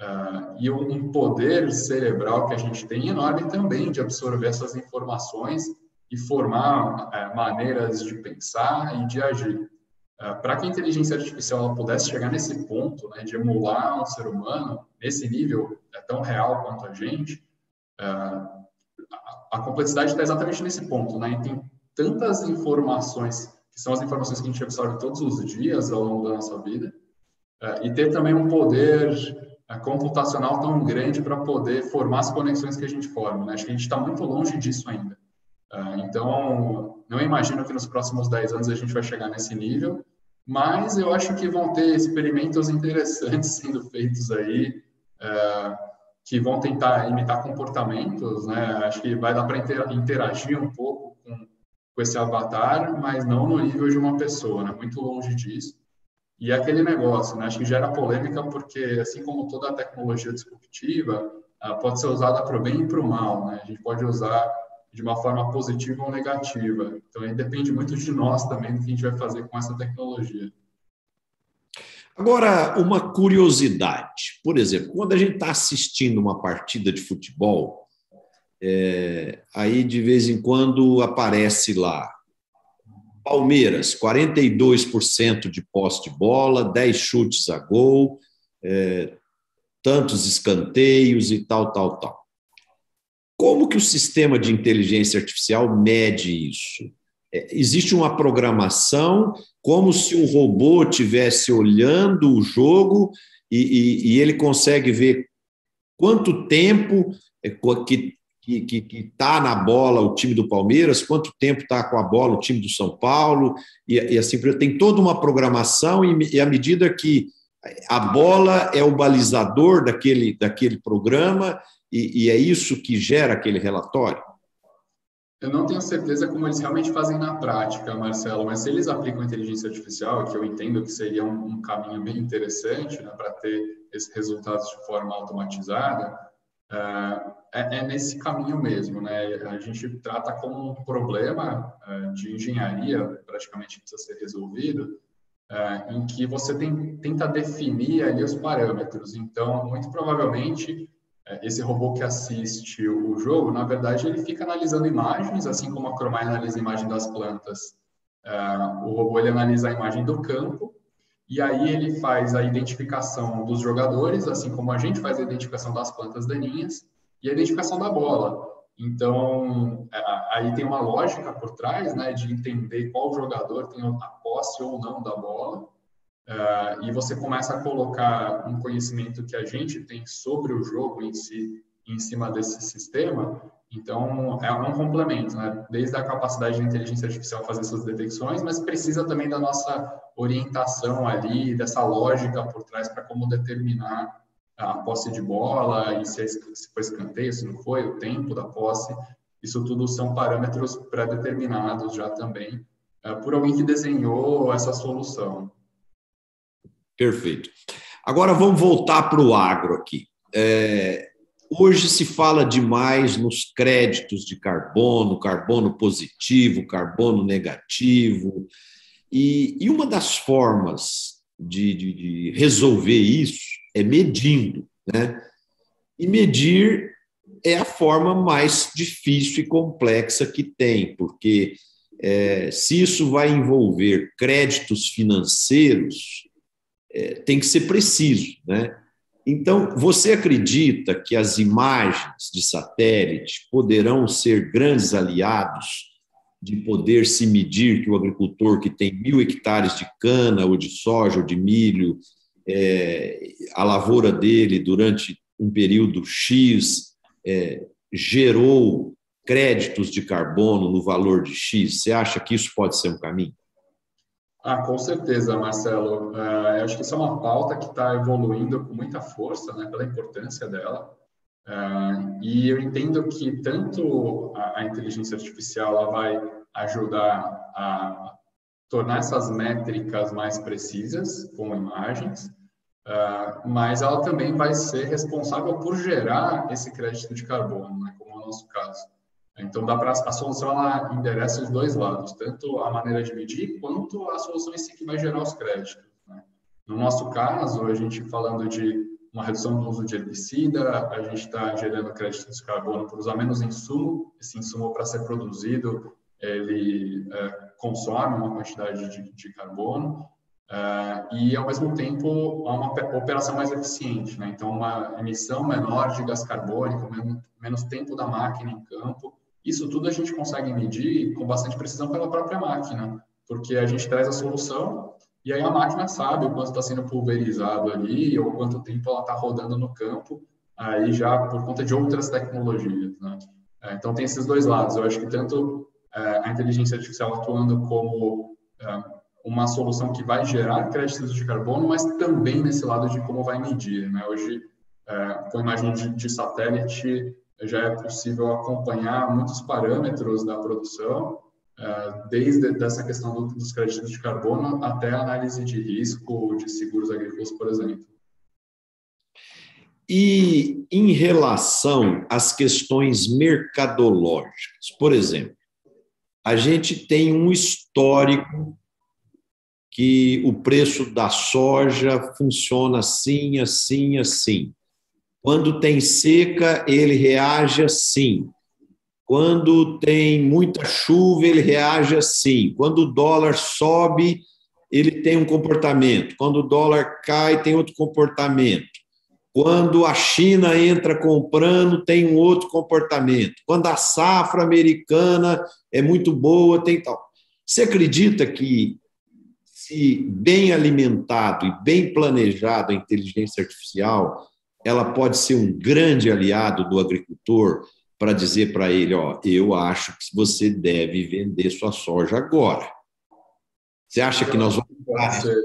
Uh, e um poder cerebral que a gente tem enorme também de absorver essas informações e formar uh, maneiras de pensar e de agir. Uh, Para que a inteligência artificial pudesse chegar nesse ponto, né, de emular um ser humano, nesse nível é tão real quanto a gente, a, a complexidade está exatamente nesse ponto. Né? E tem tantas informações que são as informações que a gente absorve todos os dias ao longo da nossa vida, uh, e ter também um poder uh, computacional tão grande para poder formar as conexões que a gente forma. Né? Acho que a gente está muito longe disso ainda. Uh, então, não imagino que nos próximos 10 anos a gente vai chegar nesse nível, mas eu acho que vão ter experimentos interessantes sendo feitos aí, que vão tentar imitar comportamentos, né? Acho que vai dar para interagir um pouco com esse avatar, mas não no nível de uma pessoa, né? Muito longe disso. E é aquele negócio, né? Acho que gera polêmica porque, assim como toda a tecnologia disruptiva, pode ser usada para o bem e para o mal, né? A gente pode usar de uma forma positiva ou negativa. Então, aí depende muito de nós também do que a gente vai fazer com essa tecnologia. Agora, uma curiosidade. Por exemplo, quando a gente está assistindo uma partida de futebol, é, aí de vez em quando aparece lá Palmeiras, 42% de posse de bola, 10 chutes a gol, é, tantos escanteios e tal, tal, tal. Como que o sistema de inteligência artificial mede isso? É, existe uma programação como se um robô estivesse olhando o jogo e, e, e, ele consegue ver quanto tempo é, que que está tá na bola o time do Palmeiras, quanto tempo está com a bola o time do São Paulo, e, e assim, tem toda uma programação, e, e à medida que a bola é o balizador daquele, daquele programa, e, e é isso que gera aquele relatório? Eu não tenho certeza como eles realmente fazem na prática, Marcelo, mas se eles aplicam inteligência artificial, que eu entendo que seria um, um caminho bem interessante né, para ter esses resultados de forma automatizada, é, é, nesse caminho mesmo, né? A gente trata como um problema uh, de engenharia, praticamente precisa ser resolvido, em que você tem, tenta definir ali os parâmetros. Então, muito provavelmente, esse robô que assiste o jogo, na verdade, ele fica analisando imagens, assim como a Chromai analisa a imagem das plantas. o robô ele analisa a imagem do campo e aí ele faz a identificação dos jogadores, assim como a gente faz a identificação das plantas daninhas e a identificação da bola. Então, é, aí tem uma lógica por trás, né, de entender qual jogador tem a posse ou não da bola, uh, e você começa a colocar um conhecimento que a gente tem sobre o jogo em si, em cima desse sistema, então, é um complemento, né? Desde a capacidade da inteligência artificial fazer essas detecções, mas precisa também da nossa orientação ali, dessa lógica por trás para como determinar a posse de bola e se, se foi escanteio, se não foi, o tempo da posse. Isso tudo são parâmetros pré-determinados já também é, por alguém que desenhou essa solução. Perfeito. Agora vamos voltar para o agro aqui. É, Hoje se fala demais nos créditos de carbono, carbono positivo, carbono negativo, e, e uma das formas de, de, de, resolver isso é medindo, né? E medir é a forma mais difícil e complexa que tem, porque é, se isso vai envolver créditos financeiros, é, tem que ser preciso, né? Então, você acredita que as imagens de satélite poderão ser grandes aliados de poder se medir que o agricultor que tem mil hectares de cana ou de soja ou de milho, é, a lavoura dele durante um período X é, gerou créditos de carbono no valor de X? Você acha que isso pode ser um caminho? Ah, com certeza, Marcelo. Uh, eu acho que isso é uma pauta que está evoluindo com muita força, né, pela importância dela. Uh, e eu entendo que tanto a, a, inteligência artificial ela vai ajudar a tornar essas métricas mais precisas com imagens, uh, mas ela também vai ser responsável por gerar esse crédito de carbono, né, como é o nosso caso. Então, dá para a solução ela endereça os dois lados, tanto a maneira de medir quanto a solução em si que vai gerar os créditos. Né? No nosso caso, a gente falando de uma redução do uso de herbicida, a gente está gerando créditos de carbono por usar menos insumo. Esse insumo, para ser produzido, ele é, consome uma quantidade de, de carbono é, e, ao mesmo tempo, há uma operação mais eficiente. Né? Então, uma emissão menor de gás carbônico, menos, menos tempo da máquina em campo, isso tudo a gente consegue medir com bastante precisão pela própria máquina, porque a gente traz a solução e aí a máquina sabe o quanto está sendo pulverizado ali ou quanto tempo ela está rodando no campo, aí já por conta de outras tecnologias. Né? É, então tem esses dois lados. Eu acho que tanto é, a inteligência artificial atuando como é, uma solução que vai gerar créditos de carbono, mas também nesse lado de como vai medir. Né? Hoje, com imagem de, de satélite, já é possível acompanhar muitos parâmetros da produção, é, desde essa questão dos créditos de carbono até a análise de risco de seguros agrícolas, por exemplo. E em relação às questões mercadológicas, por exemplo, a gente tem um histórico que o preço da soja funciona assim, assim, assim. Quando tem seca, ele reage assim. Quando tem muita chuva, ele reage assim. Quando o dólar sobe, ele tem um comportamento. Quando o dólar cai, tem outro comportamento. Quando a China entra comprando, tem um outro comportamento. Quando a safra americana é muito boa, tem tal. Você acredita que, se bem alimentado e bem planejado a inteligência artificial, ela pode ser um grande aliado do agricultor para dizer para ele, ó, eu acho que você deve vender sua soja agora. Você acha que nós vamos pode ser,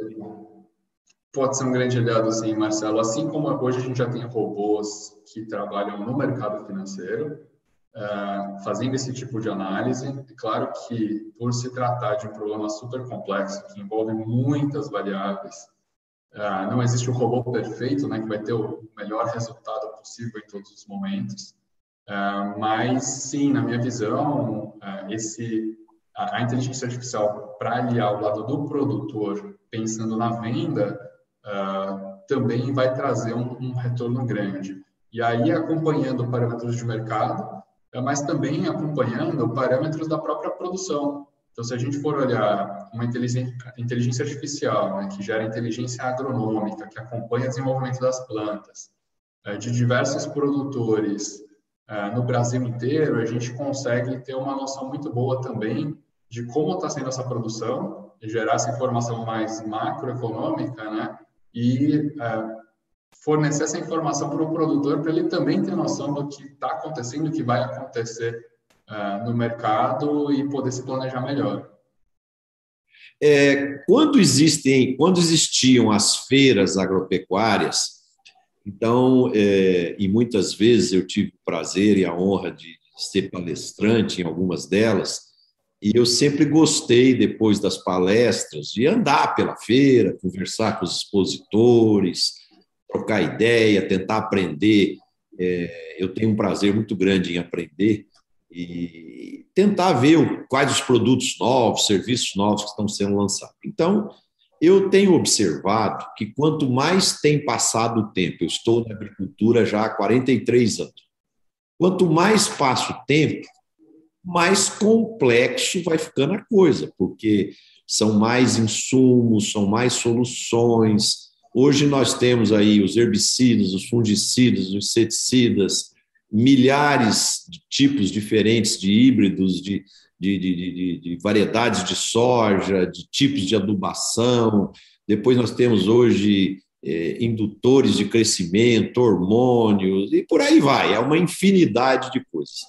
pode ser um grande aliado, sim, Marcelo. Assim como hoje a gente já tem robôs que trabalham no mercado financeiro, uh, fazendo esse tipo de análise. É claro que, por se tratar de um problema super complexo, que envolve muitas variáveis, Uh, não existe um robô perfeito, né, que vai ter o melhor resultado possível em todos os momentos. Uh, mas sim, na minha visão, uh, esse a, a, inteligência artificial para aliar o lado do produtor, pensando na venda, também vai trazer um, um, retorno grande. E aí acompanhando parâmetros de mercado, mas também acompanhando parâmetros da própria produção. Então, se a gente for olhar uma inteligência, inteligência artificial, né, que gera inteligência agronômica, que acompanha o desenvolvimento das plantas, é, de diversos produtores é, no Brasil inteiro, a gente consegue ter uma noção muito boa também de como está sendo essa produção, gerar essa informação mais macroeconômica, né? E é, fornecer essa informação para o produtor para ele também ter noção do que está acontecendo, do que vai acontecer uh, no mercado e poder se planejar melhor. É, quando existem, quando existiam as feiras agropecuárias, então, é, e muitas vezes eu tive o prazer e a honra de ser palestrante em algumas delas, e eu sempre gostei, depois das palestras, de andar pela feira, conversar com os expositores, trocar ideia, tentar aprender. É, eu tenho um prazer muito grande em aprender e tentar ver quais os produtos novos, serviços novos que estão sendo lançados. Então, eu tenho observado que quanto mais tem passado o tempo, eu estou na agricultura já há 43 anos, quanto mais passa o tempo, mais complexo vai ficando a coisa, porque são mais insumos, são mais soluções, Hoje nós temos aí os herbicidas, os fungicidas, os inseticidas, milhares de tipos diferentes de híbridos, de, de, de, de, variedades de soja, de tipos de adubação. Depois nós temos hoje é, indutores de crescimento, hormônios, e por aí vai, é uma infinidade de coisas.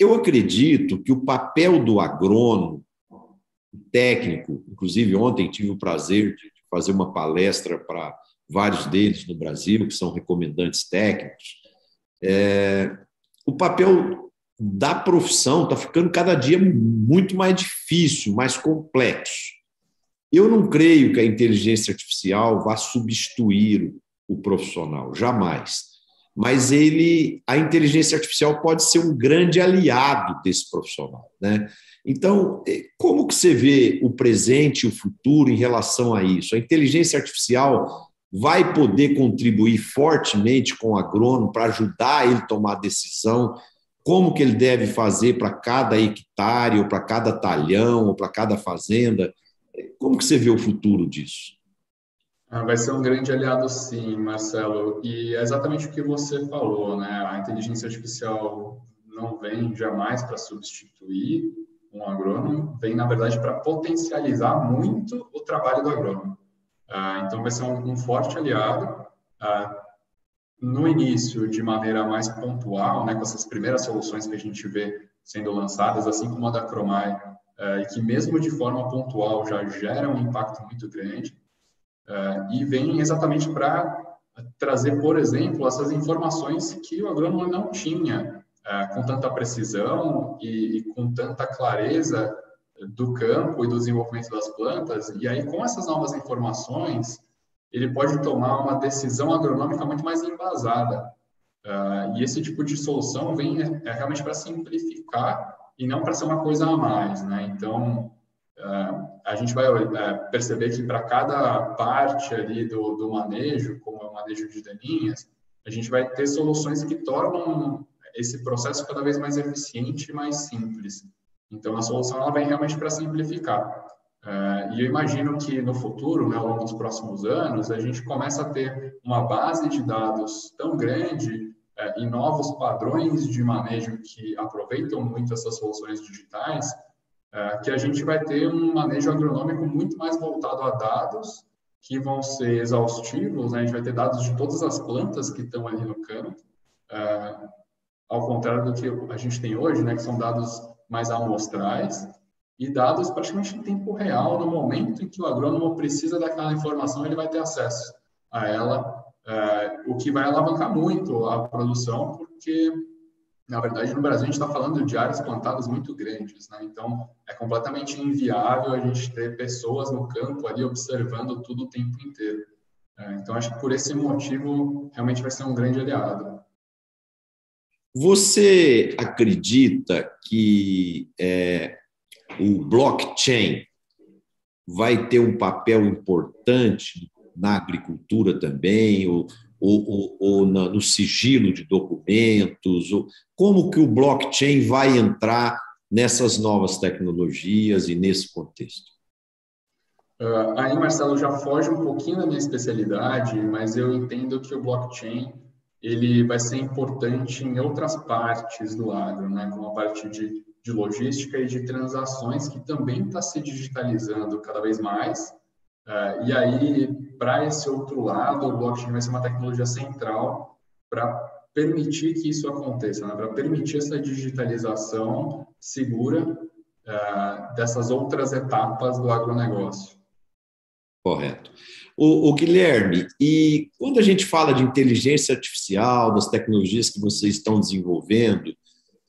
Eu acredito que o papel do agrônomo, técnico, inclusive ontem tive o prazer de fazer uma palestra para vários deles no Brasil, que são recomendantes técnicos. É, o papel da profissão está ficando cada dia muito mais difícil, mais complexo. Eu não creio que a inteligência artificial vá substituir o profissional, jamais. Mas ele, a inteligência artificial pode ser um grande aliado desse profissional, né? Então, eh, como que você vê o presente e o futuro em relação a isso? A inteligência artificial vai poder contribuir fortemente com o agrônomo para ajudar ele a tomar decisão, como que ele deve fazer para cada hectare, ou para cada talhão, ou para cada fazenda? Como que você vê o futuro disso? Ah, vai ser um grande aliado, sim, Marcelo. E é exatamente o que você falou, né? A inteligência artificial não vem jamais para substituir um agrônomo vem, na verdade, para potencializar muito o trabalho do agrônomo. Ah, então, vai ser um, um forte aliado. Ah, no início, de maneira mais pontual, né, com essas primeiras soluções que a gente vê sendo lançadas, assim como a da Cromai, ah, e que mesmo de forma pontual já gera um impacto muito grande, e vem exatamente para trazer, por exemplo, essas informações que o agrônomo não tinha com tanta precisão e, e, com tanta clareza do campo e do desenvolvimento das plantas. E aí, com essas novas informações, ele pode tomar uma decisão agronômica muito mais embasada. Uh, e esse tipo de solução vem é, é realmente para simplificar e não para ser uma coisa a mais, né? Então, uh, a gente vai uh, perceber que para cada parte ali do, do manejo, como é o manejo de daninhas, a gente vai ter soluções que tornam esse processo cada vez mais eficiente e mais simples. Então, a solução ela vem realmente para simplificar. Uh, e eu imagino que no futuro, né, ao longo dos próximos anos, a gente começa a ter uma base de dados tão grande uh, e novos padrões de manejo que aproveitam muito essas soluções digitais, uh, que a gente vai ter um manejo agronômico muito mais voltado a dados que vão ser exaustivos, né? a gente vai ter dados de todas as plantas que estão ali no campo, ao contrário do que a gente tem hoje, né, que são dados mais amostrais e dados praticamente em tempo real, no momento em que o agrônomo precisa daquela informação, ele vai ter acesso a ela, é, o que vai alavancar muito a produção, porque, na verdade, no Brasil a gente está falando de áreas plantadas muito grandes, né? então é completamente inviável a gente ter pessoas no campo ali observando tudo o tempo inteiro. É, então, acho que por esse motivo, realmente vai ser um grande aliado. Você acredita que é, o blockchain vai ter um papel importante na agricultura também, ou, ou, ou, ou na, no sigilo de documentos? Ou, como que o blockchain vai entrar nessas novas tecnologias e nesse contexto? Uh, aí, Marcelo, já foge um pouquinho da minha especialidade, mas eu entendo que o blockchain ele vai ser importante em outras partes do agro, né, como a parte de, de logística e de transações, que também está se digitalizando cada vez mais. Uh, e aí, para esse outro lado, o blockchain vai ser uma tecnologia central para permitir que isso aconteça, né, para permitir essa digitalização segura uh, dessas outras etapas do agronegócio. Correto. O, o, Guilherme, e quando a gente fala de inteligência artificial, das tecnologias que vocês estão desenvolvendo,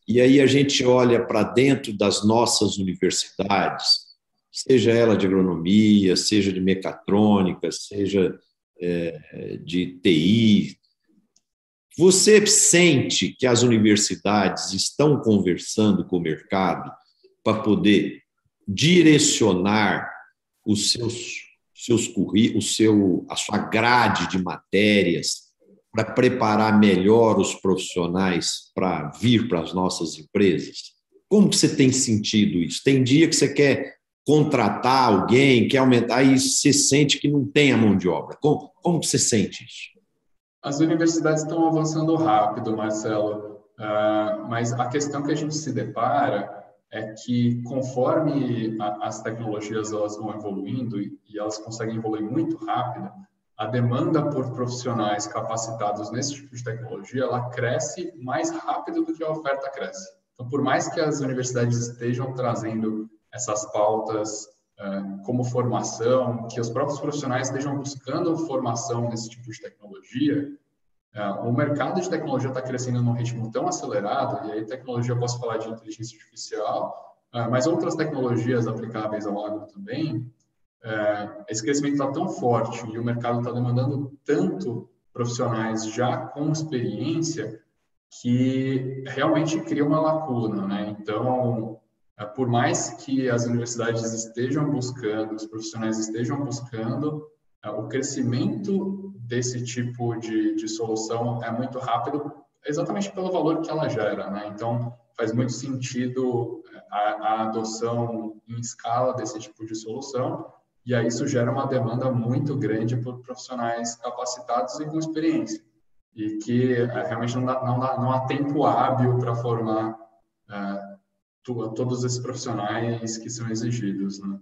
e aí a gente olha para dentro das nossas universidades, seja ela de agronomia, seja de mecatrônica, seja é, de TI, você sente que as universidades estão conversando com o mercado para poder direcionar os seus seus o seu, a sua grade de matérias para preparar melhor os profissionais para vir para as nossas empresas? Como que você tem sentido isso? Tem dia que você quer contratar alguém, quer aumentar, e você sente que não tem a mão de obra. Como, como você sente isso? As universidades estão avançando rápido, Marcelo, uh, mas a questão que a gente se depara é que conforme a, as tecnologias elas vão evoluindo e, e elas conseguem evoluir muito rápido, a demanda por profissionais capacitados nesse tipo de tecnologia ela cresce mais rápido do que a oferta cresce. Então, por mais que as universidades estejam trazendo essas pautas uh, como formação, que os próprios profissionais estejam buscando formação nesse tipo de tecnologia, o mercado de tecnologia está crescendo num ritmo tão acelerado, e aí tecnologia eu posso falar de inteligência artificial, é, mas outras tecnologias aplicáveis ao agro também, é, esse crescimento está tão forte e o mercado está demandando tanto profissionais já com experiência que realmente cria uma lacuna, né? Então, por mais que as universidades estejam buscando, os profissionais estejam buscando, o crescimento desse tipo de, de solução é muito rápido, exatamente pelo valor que ela gera, né? Então, faz muito sentido a, a adoção em escala desse tipo de solução, e aí isso gera uma demanda muito grande por profissionais capacitados e com experiência, e que é, realmente não, dá, não, dá, não há tempo hábil para formar é, todos esses profissionais que são exigidos. Né?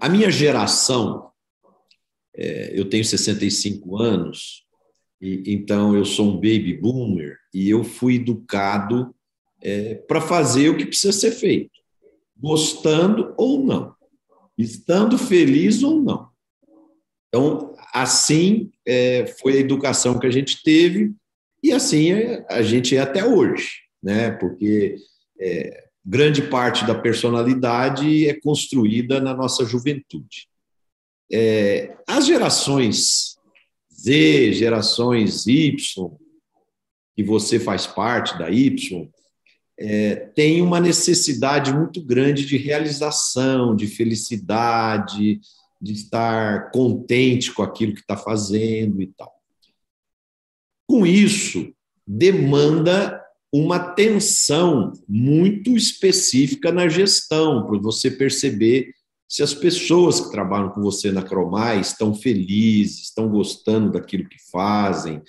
A minha geração é, eu tenho 65 anos, e, então eu sou um baby boomer e eu fui educado é, para fazer o que precisa ser feito, gostando ou não, estando feliz ou não. Então, assim é, foi a educação que a gente teve e assim é, a gente é até hoje, né? Porque é, grande parte da personalidade é construída na nossa juventude. É, as gerações Z, gerações Y, que você faz parte da Y, é, tem uma necessidade muito grande de realização, de felicidade, de estar contente com aquilo que está fazendo e tal. Com isso, demanda uma atenção muito específica na gestão, para você perceber se as pessoas que trabalham com você na Cromai estão felizes, estão gostando daquilo que fazem.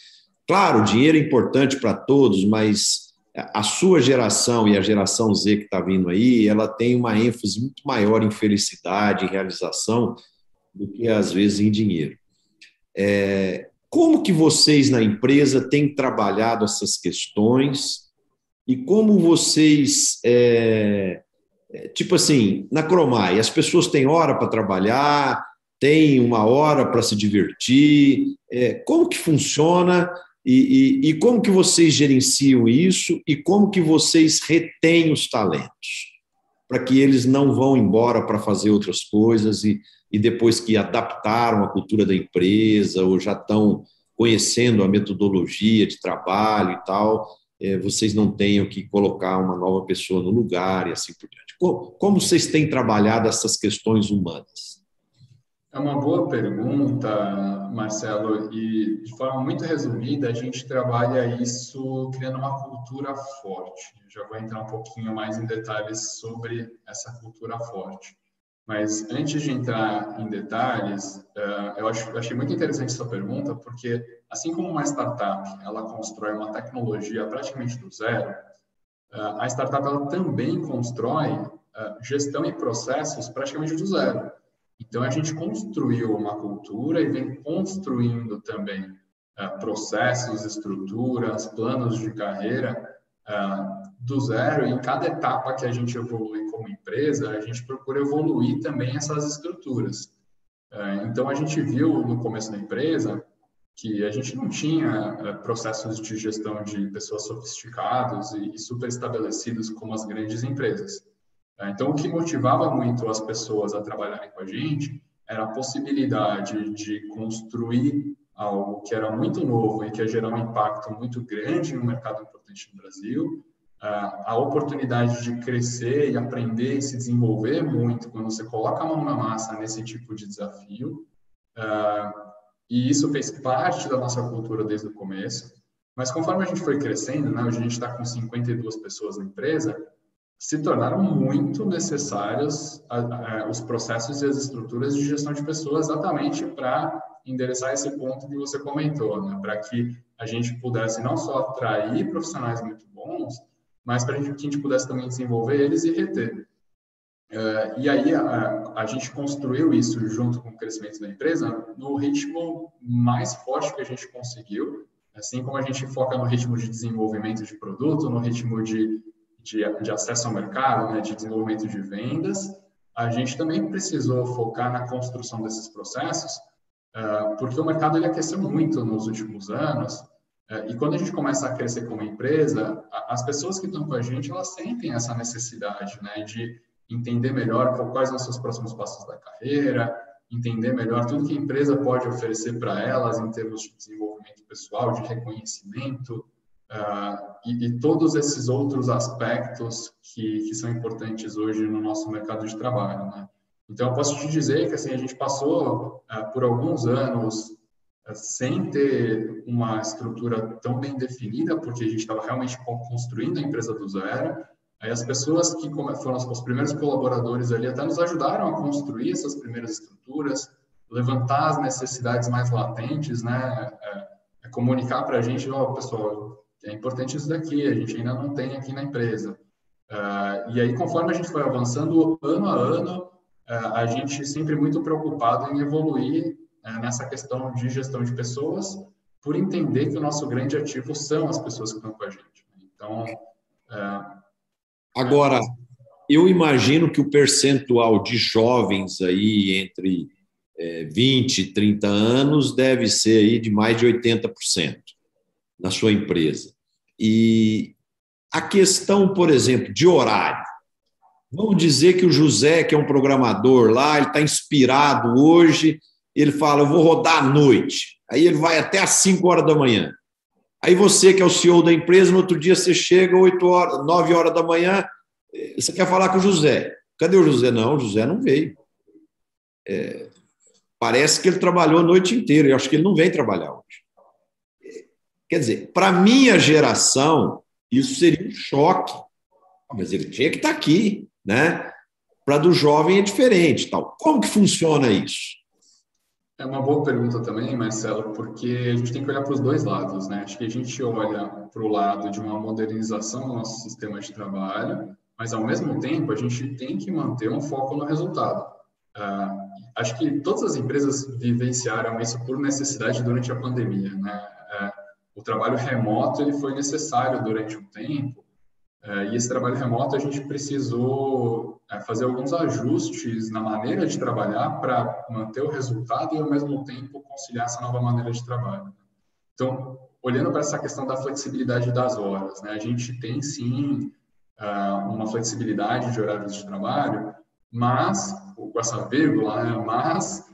Claro, o dinheiro é importante para todos, mas a sua geração e a geração Z que está vindo aí, ela tem uma ênfase muito maior em felicidade, em realização, do que às vezes em dinheiro. É, como que vocês na empresa têm trabalhado essas questões e como vocês é, tipo assim, na Cromai, as pessoas têm hora para trabalhar, têm uma hora para se divertir. É, como que funciona e, e, e, como que vocês gerenciam isso e como que vocês retêm os talentos para que eles não vão embora para fazer outras coisas e, e depois que adaptaram a cultura da empresa ou já estão conhecendo a metodologia de trabalho e tal, é, vocês não tenham que colocar uma nova pessoa no lugar e assim por diante. Como, como vocês têm trabalhado essas questões humanas? É uma boa pergunta, Marcelo, e de forma muito resumida, a gente trabalha isso criando uma cultura forte. Já vou entrar um pouquinho mais em detalhes sobre essa cultura forte. Mas antes de entrar em detalhes, eh, eu achei muito interessante essa pergunta, porque assim como uma startup, ela constrói uma tecnologia praticamente do zero, eh, a startup ela também constrói eh, gestão e processos praticamente do zero. Então, a gente construiu uma cultura e vem construindo também processos, estruturas, planos de carreira do zero. Em cada etapa que a gente evolui como empresa, a gente procura evoluir também essas estruturas. Uh, então, a gente viu no começo da empresa que a gente não tinha processos de gestão de pessoas sofisticados e, super estabelecidos como as grandes empresas. Tá? Então, o que motivava muito as pessoas a trabalharem com a gente era a possibilidade de construir algo que era muito novo e que ia gerar um impacto muito grande no mercado importante no Brasil, a oportunidade de crescer e aprender e se desenvolver muito quando você coloca a mão na massa nesse tipo de desafio. E isso fez parte da nossa cultura desde o começo. Mas conforme a gente foi crescendo, né, hoje a gente está com 52 pessoas na empresa, se tornaram muito necessários os processos e as estruturas de gestão de pessoas exatamente para endereçar esse ponto que você comentou, né? para que a gente pudesse não só atrair profissionais muito bons, mas para que a gente pudesse também desenvolver eles e reter. Uh, e aí a, a, gente construiu isso junto com o crescimento da empresa no ritmo mais forte que a gente conseguiu, assim como a gente foca no ritmo de desenvolvimento de produto, no ritmo de de, de acesso ao mercado, né, de desenvolvimento de vendas, a gente também precisou focar na construção desses processos, uh, porque o mercado ele aqueceu muito nos últimos anos, e quando a gente começa a crescer como empresa, as pessoas que estão com a gente, elas sentem essa necessidade né, de entender melhor quais são os seus próximos passos da carreira, entender melhor tudo que a empresa pode oferecer para elas em termos de desenvolvimento pessoal, de reconhecimento, Uh, e, e, todos esses outros aspectos que, que, são importantes hoje no nosso mercado de trabalho, né? Então, eu posso te dizer que assim, a gente passou uh, por alguns anos sem ter uma estrutura tão bem definida, porque a gente estava realmente construindo a empresa do zero. Aí as pessoas que foram os primeiros colaboradores ali até nos ajudaram a construir essas primeiras estruturas, levantar as necessidades mais latentes, né? É, é comunicar para a gente, ó, oh, pessoal, é importante isso daqui, a gente ainda não tem aqui na empresa. Uh, e aí, conforme a gente foi avançando ano a ano, uh, a gente sempre muito preocupado em evoluir uh, nessa questão de gestão de pessoas, por entender que o nosso grande ativo são as pessoas que estão com a gente. Então. Agora, eu imagino que o percentual de jovens aí entre é, 20 e 30 anos deve ser aí de mais de 80% na sua empresa. E a questão, por exemplo, de horário. Vamos dizer que o José, que é um programador lá, ele está inspirado hoje, ele fala, eu vou rodar à noite. Aí ele vai até às 5 horas da manhã. Aí você, que é o CEO da empresa, no outro dia você chega 8 horas, 9 horas da manhã, você quer falar com o José. Cadê o José? Não, o José não veio. É, parece que ele trabalhou a noite inteira. Eu acho que ele não vem trabalhar hoje. Quer dizer, para minha geração, isso seria um choque. Mas ele tinha que estar tá aqui, né? Para do jovem é diferente, tal. Como que funciona isso? É uma boa pergunta também, Marcelo, porque a gente tem que olhar para os dois lados, né? Acho que a gente olha para o lado de uma modernização do nosso sistema de trabalho, mas ao mesmo tempo a gente tem que manter um foco no resultado. Uh, acho que todas as empresas vivenciaram isso por necessidade durante a pandemia, né? Uh, o trabalho remoto ele foi necessário durante um tempo e esse trabalho remoto a gente precisou é, fazer alguns ajustes na maneira de trabalhar para manter o resultado e ao mesmo tempo conciliar essa nova maneira de trabalho. Então, olhando para essa questão da flexibilidade das horas, né, a gente tem sim é, uma flexibilidade de horários de trabalho, mas com essa vírgula, né, mas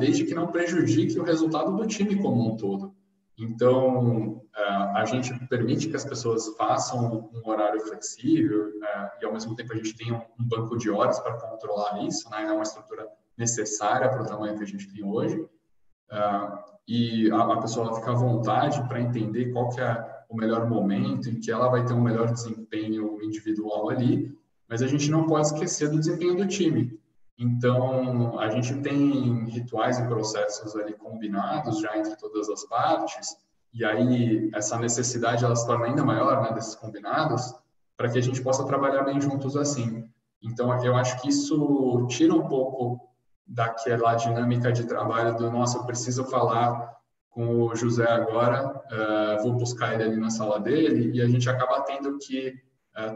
desde que não prejudique o resultado do time como um todo. Então, é, a gente permite que as pessoas façam um horário flexível é, e, ao mesmo tempo, a gente tem um banco de horas para controlar isso, né? É uma estrutura necessária para o tamanho que a gente tem hoje. Uh, e a, a pessoa fica à vontade para entender qual que é o melhor momento em que ela vai ter um melhor desempenho individual ali, mas a gente não pode esquecer do desempenho do time. Então, a gente tem rituais e processos ali combinados já entre todas as partes, e aí essa necessidade ela se torna ainda maior, né, desses combinados, para que a gente possa trabalhar bem juntos assim. Então, eu acho que isso tira um pouco daquela dinâmica de trabalho do nossa, eu preciso falar com o José agora, uh, vou buscar ele ali na sala dele, e a gente acaba tendo que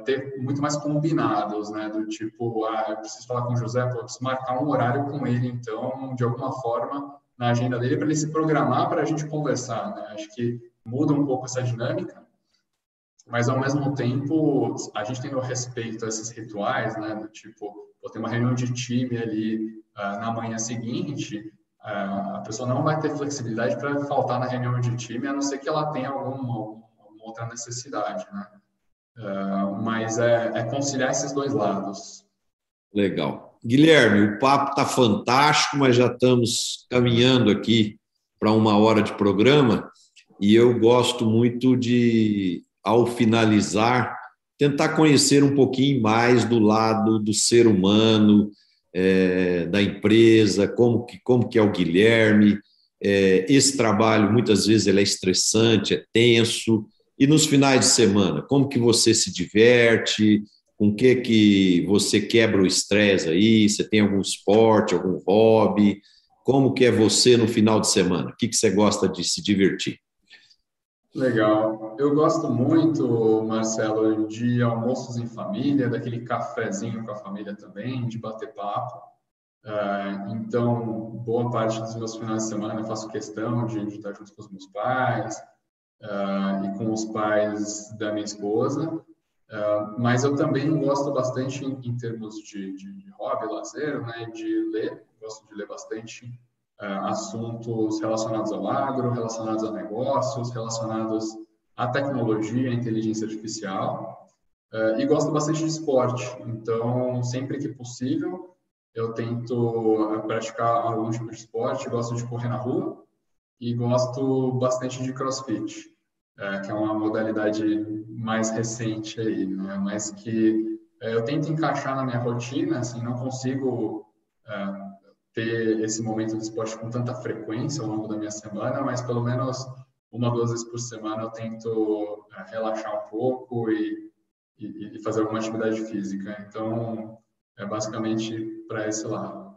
ter muito mais combinados, né? Do tipo, ah, eu preciso falar com o José, eu preciso marcar um horário com ele, então, de alguma forma, na agenda dele, para ele se programar para a gente conversar, né? Acho que muda um pouco essa dinâmica, mas ao mesmo tempo, a gente tem o respeito a esses rituais, né? Do tipo, vou ter uma reunião de time ali uh, na manhã seguinte, a pessoa não vai ter flexibilidade para faltar na reunião de time, a não ser que ela tenha alguma outra necessidade, né? Uh, mas é, é, conciliar esses dois lados. Legal. Guilherme, o papo está fantástico, mas já estamos caminhando aqui para uma hora de programa e eu gosto muito de, ao finalizar, tentar conhecer um pouquinho mais do lado do ser humano, é, da empresa, como que, como que é o Guilherme. É, esse trabalho, muitas vezes, ele é estressante, é tenso. E nos finais de semana, como que você se diverte? Com que que você quebra o estresse aí? Você tem algum esporte, algum hobby? Como que é você no final de semana? O que, que você gosta de se divertir? Legal. Eu gosto muito, Marcelo, de almoços em família, daquele cafezinho com a família também, de bater papo. Uh, então, boa parte dos meus finais de semana eu faço questão de, de estar junto com os meus pais uh, e com os pais da minha esposa. Uh, mas eu também gosto bastante em, em termos de, de, de, hobby, lazer, né, de ler. Gosto de ler bastante uh, assuntos relacionados ao agro, relacionados a negócios, relacionados à tecnologia, à inteligência artificial. Uh, e gosto bastante de esporte. Então, sempre que possível, eu tento praticar algum tipo de esporte. Gosto de correr na rua e gosto bastante de crossfit, uh, que é uma modalidade mais recente aí, né? mas que eu tento encaixar na minha rotina, assim, não consigo ter esse momento de esporte com tanta frequência ao longo da minha semana, mas pelo menos uma, duas vezes por semana eu tento é, relaxar um pouco e, e, e fazer alguma atividade física. Então, é basicamente para esse lado.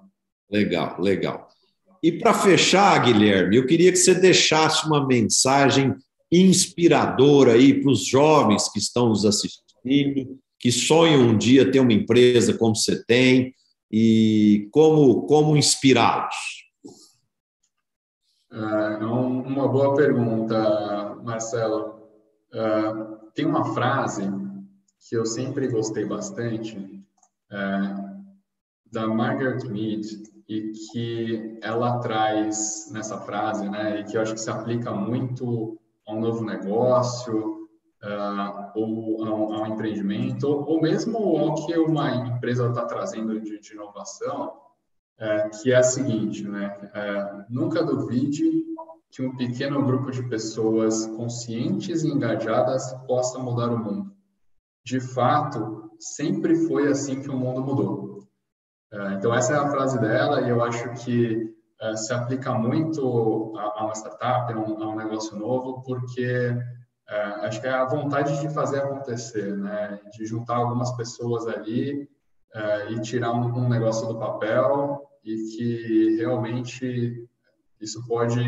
Legal, legal. E para fechar, Guilherme, eu queria que você deixasse uma mensagem inspiradora aí para os jovens que estão nos assistindo, que sonham um dia ter uma empresa como você tem, e como, como inspirá-los? É uma boa pergunta, Marcelo. Uh, tem uma frase que eu sempre gostei bastante, uh, da Margaret Mead, e que ela traz nessa frase, né, e que eu acho que se aplica muito a um novo negócio, uh, ou a um, a um empreendimento, ou, mesmo ao que uma empresa está trazendo de, de inovação, uh, que é a seguinte, né? Uh, nunca duvide que um pequeno grupo de pessoas conscientes e engajadas possa mudar o mundo. De fato, sempre foi assim que o mundo mudou. É, então, essa é a frase dela, e eu acho que se aplica muito a, uma startup, a um, negócio novo, porque é, acho que é a vontade de fazer acontecer, né? De juntar algumas pessoas ali é, e tirar um, negócio do papel e que realmente isso pode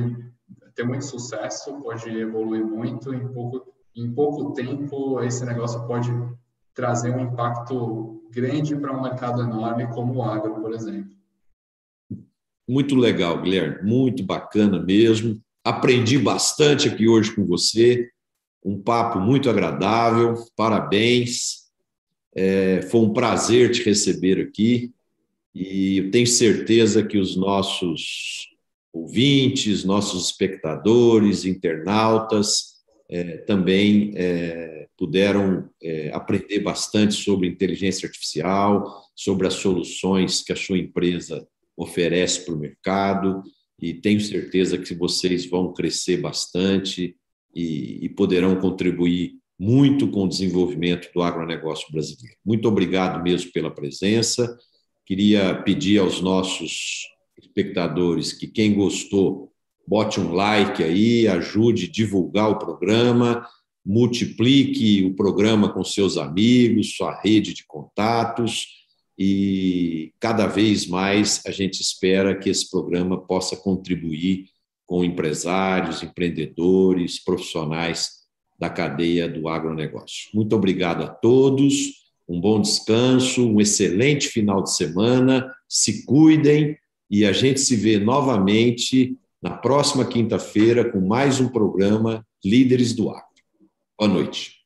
ter muito sucesso, pode evoluir muito em pouco em pouco tempo esse negócio pode trazer um impacto grande para um mercado enorme como o agro, por exemplo. Muito legal, Guilherme, muito bacana mesmo. Aprendi bastante aqui hoje com você um papo muito agradável, parabéns. É, foi um prazer te receber aqui e eu tenho certeza que os nossos ouvintes, nossos espectadores, internautas é, também é, puderam é, aprender bastante sobre inteligência artificial, sobre as soluções que a sua empresa oferece para o mercado e tenho certeza que vocês vão crescer bastante e, e poderão contribuir muito com o desenvolvimento do agronegócio brasileiro. Muito obrigado mesmo pela presença. Queria pedir aos nossos espectadores que quem gostou, bote um like aí, ajude a divulgar o programa, multiplique o programa com seus amigos, sua rede de contatos e cada vez mais a gente espera que esse programa possa contribuir com empresários, empreendedores, profissionais da cadeia do agronegócio. Muito obrigado a todos, um bom descanso, um excelente final de semana, se cuidem e a gente se vê novamente na próxima quinta-feira com mais um programa Líderes do Agro. Boa noite.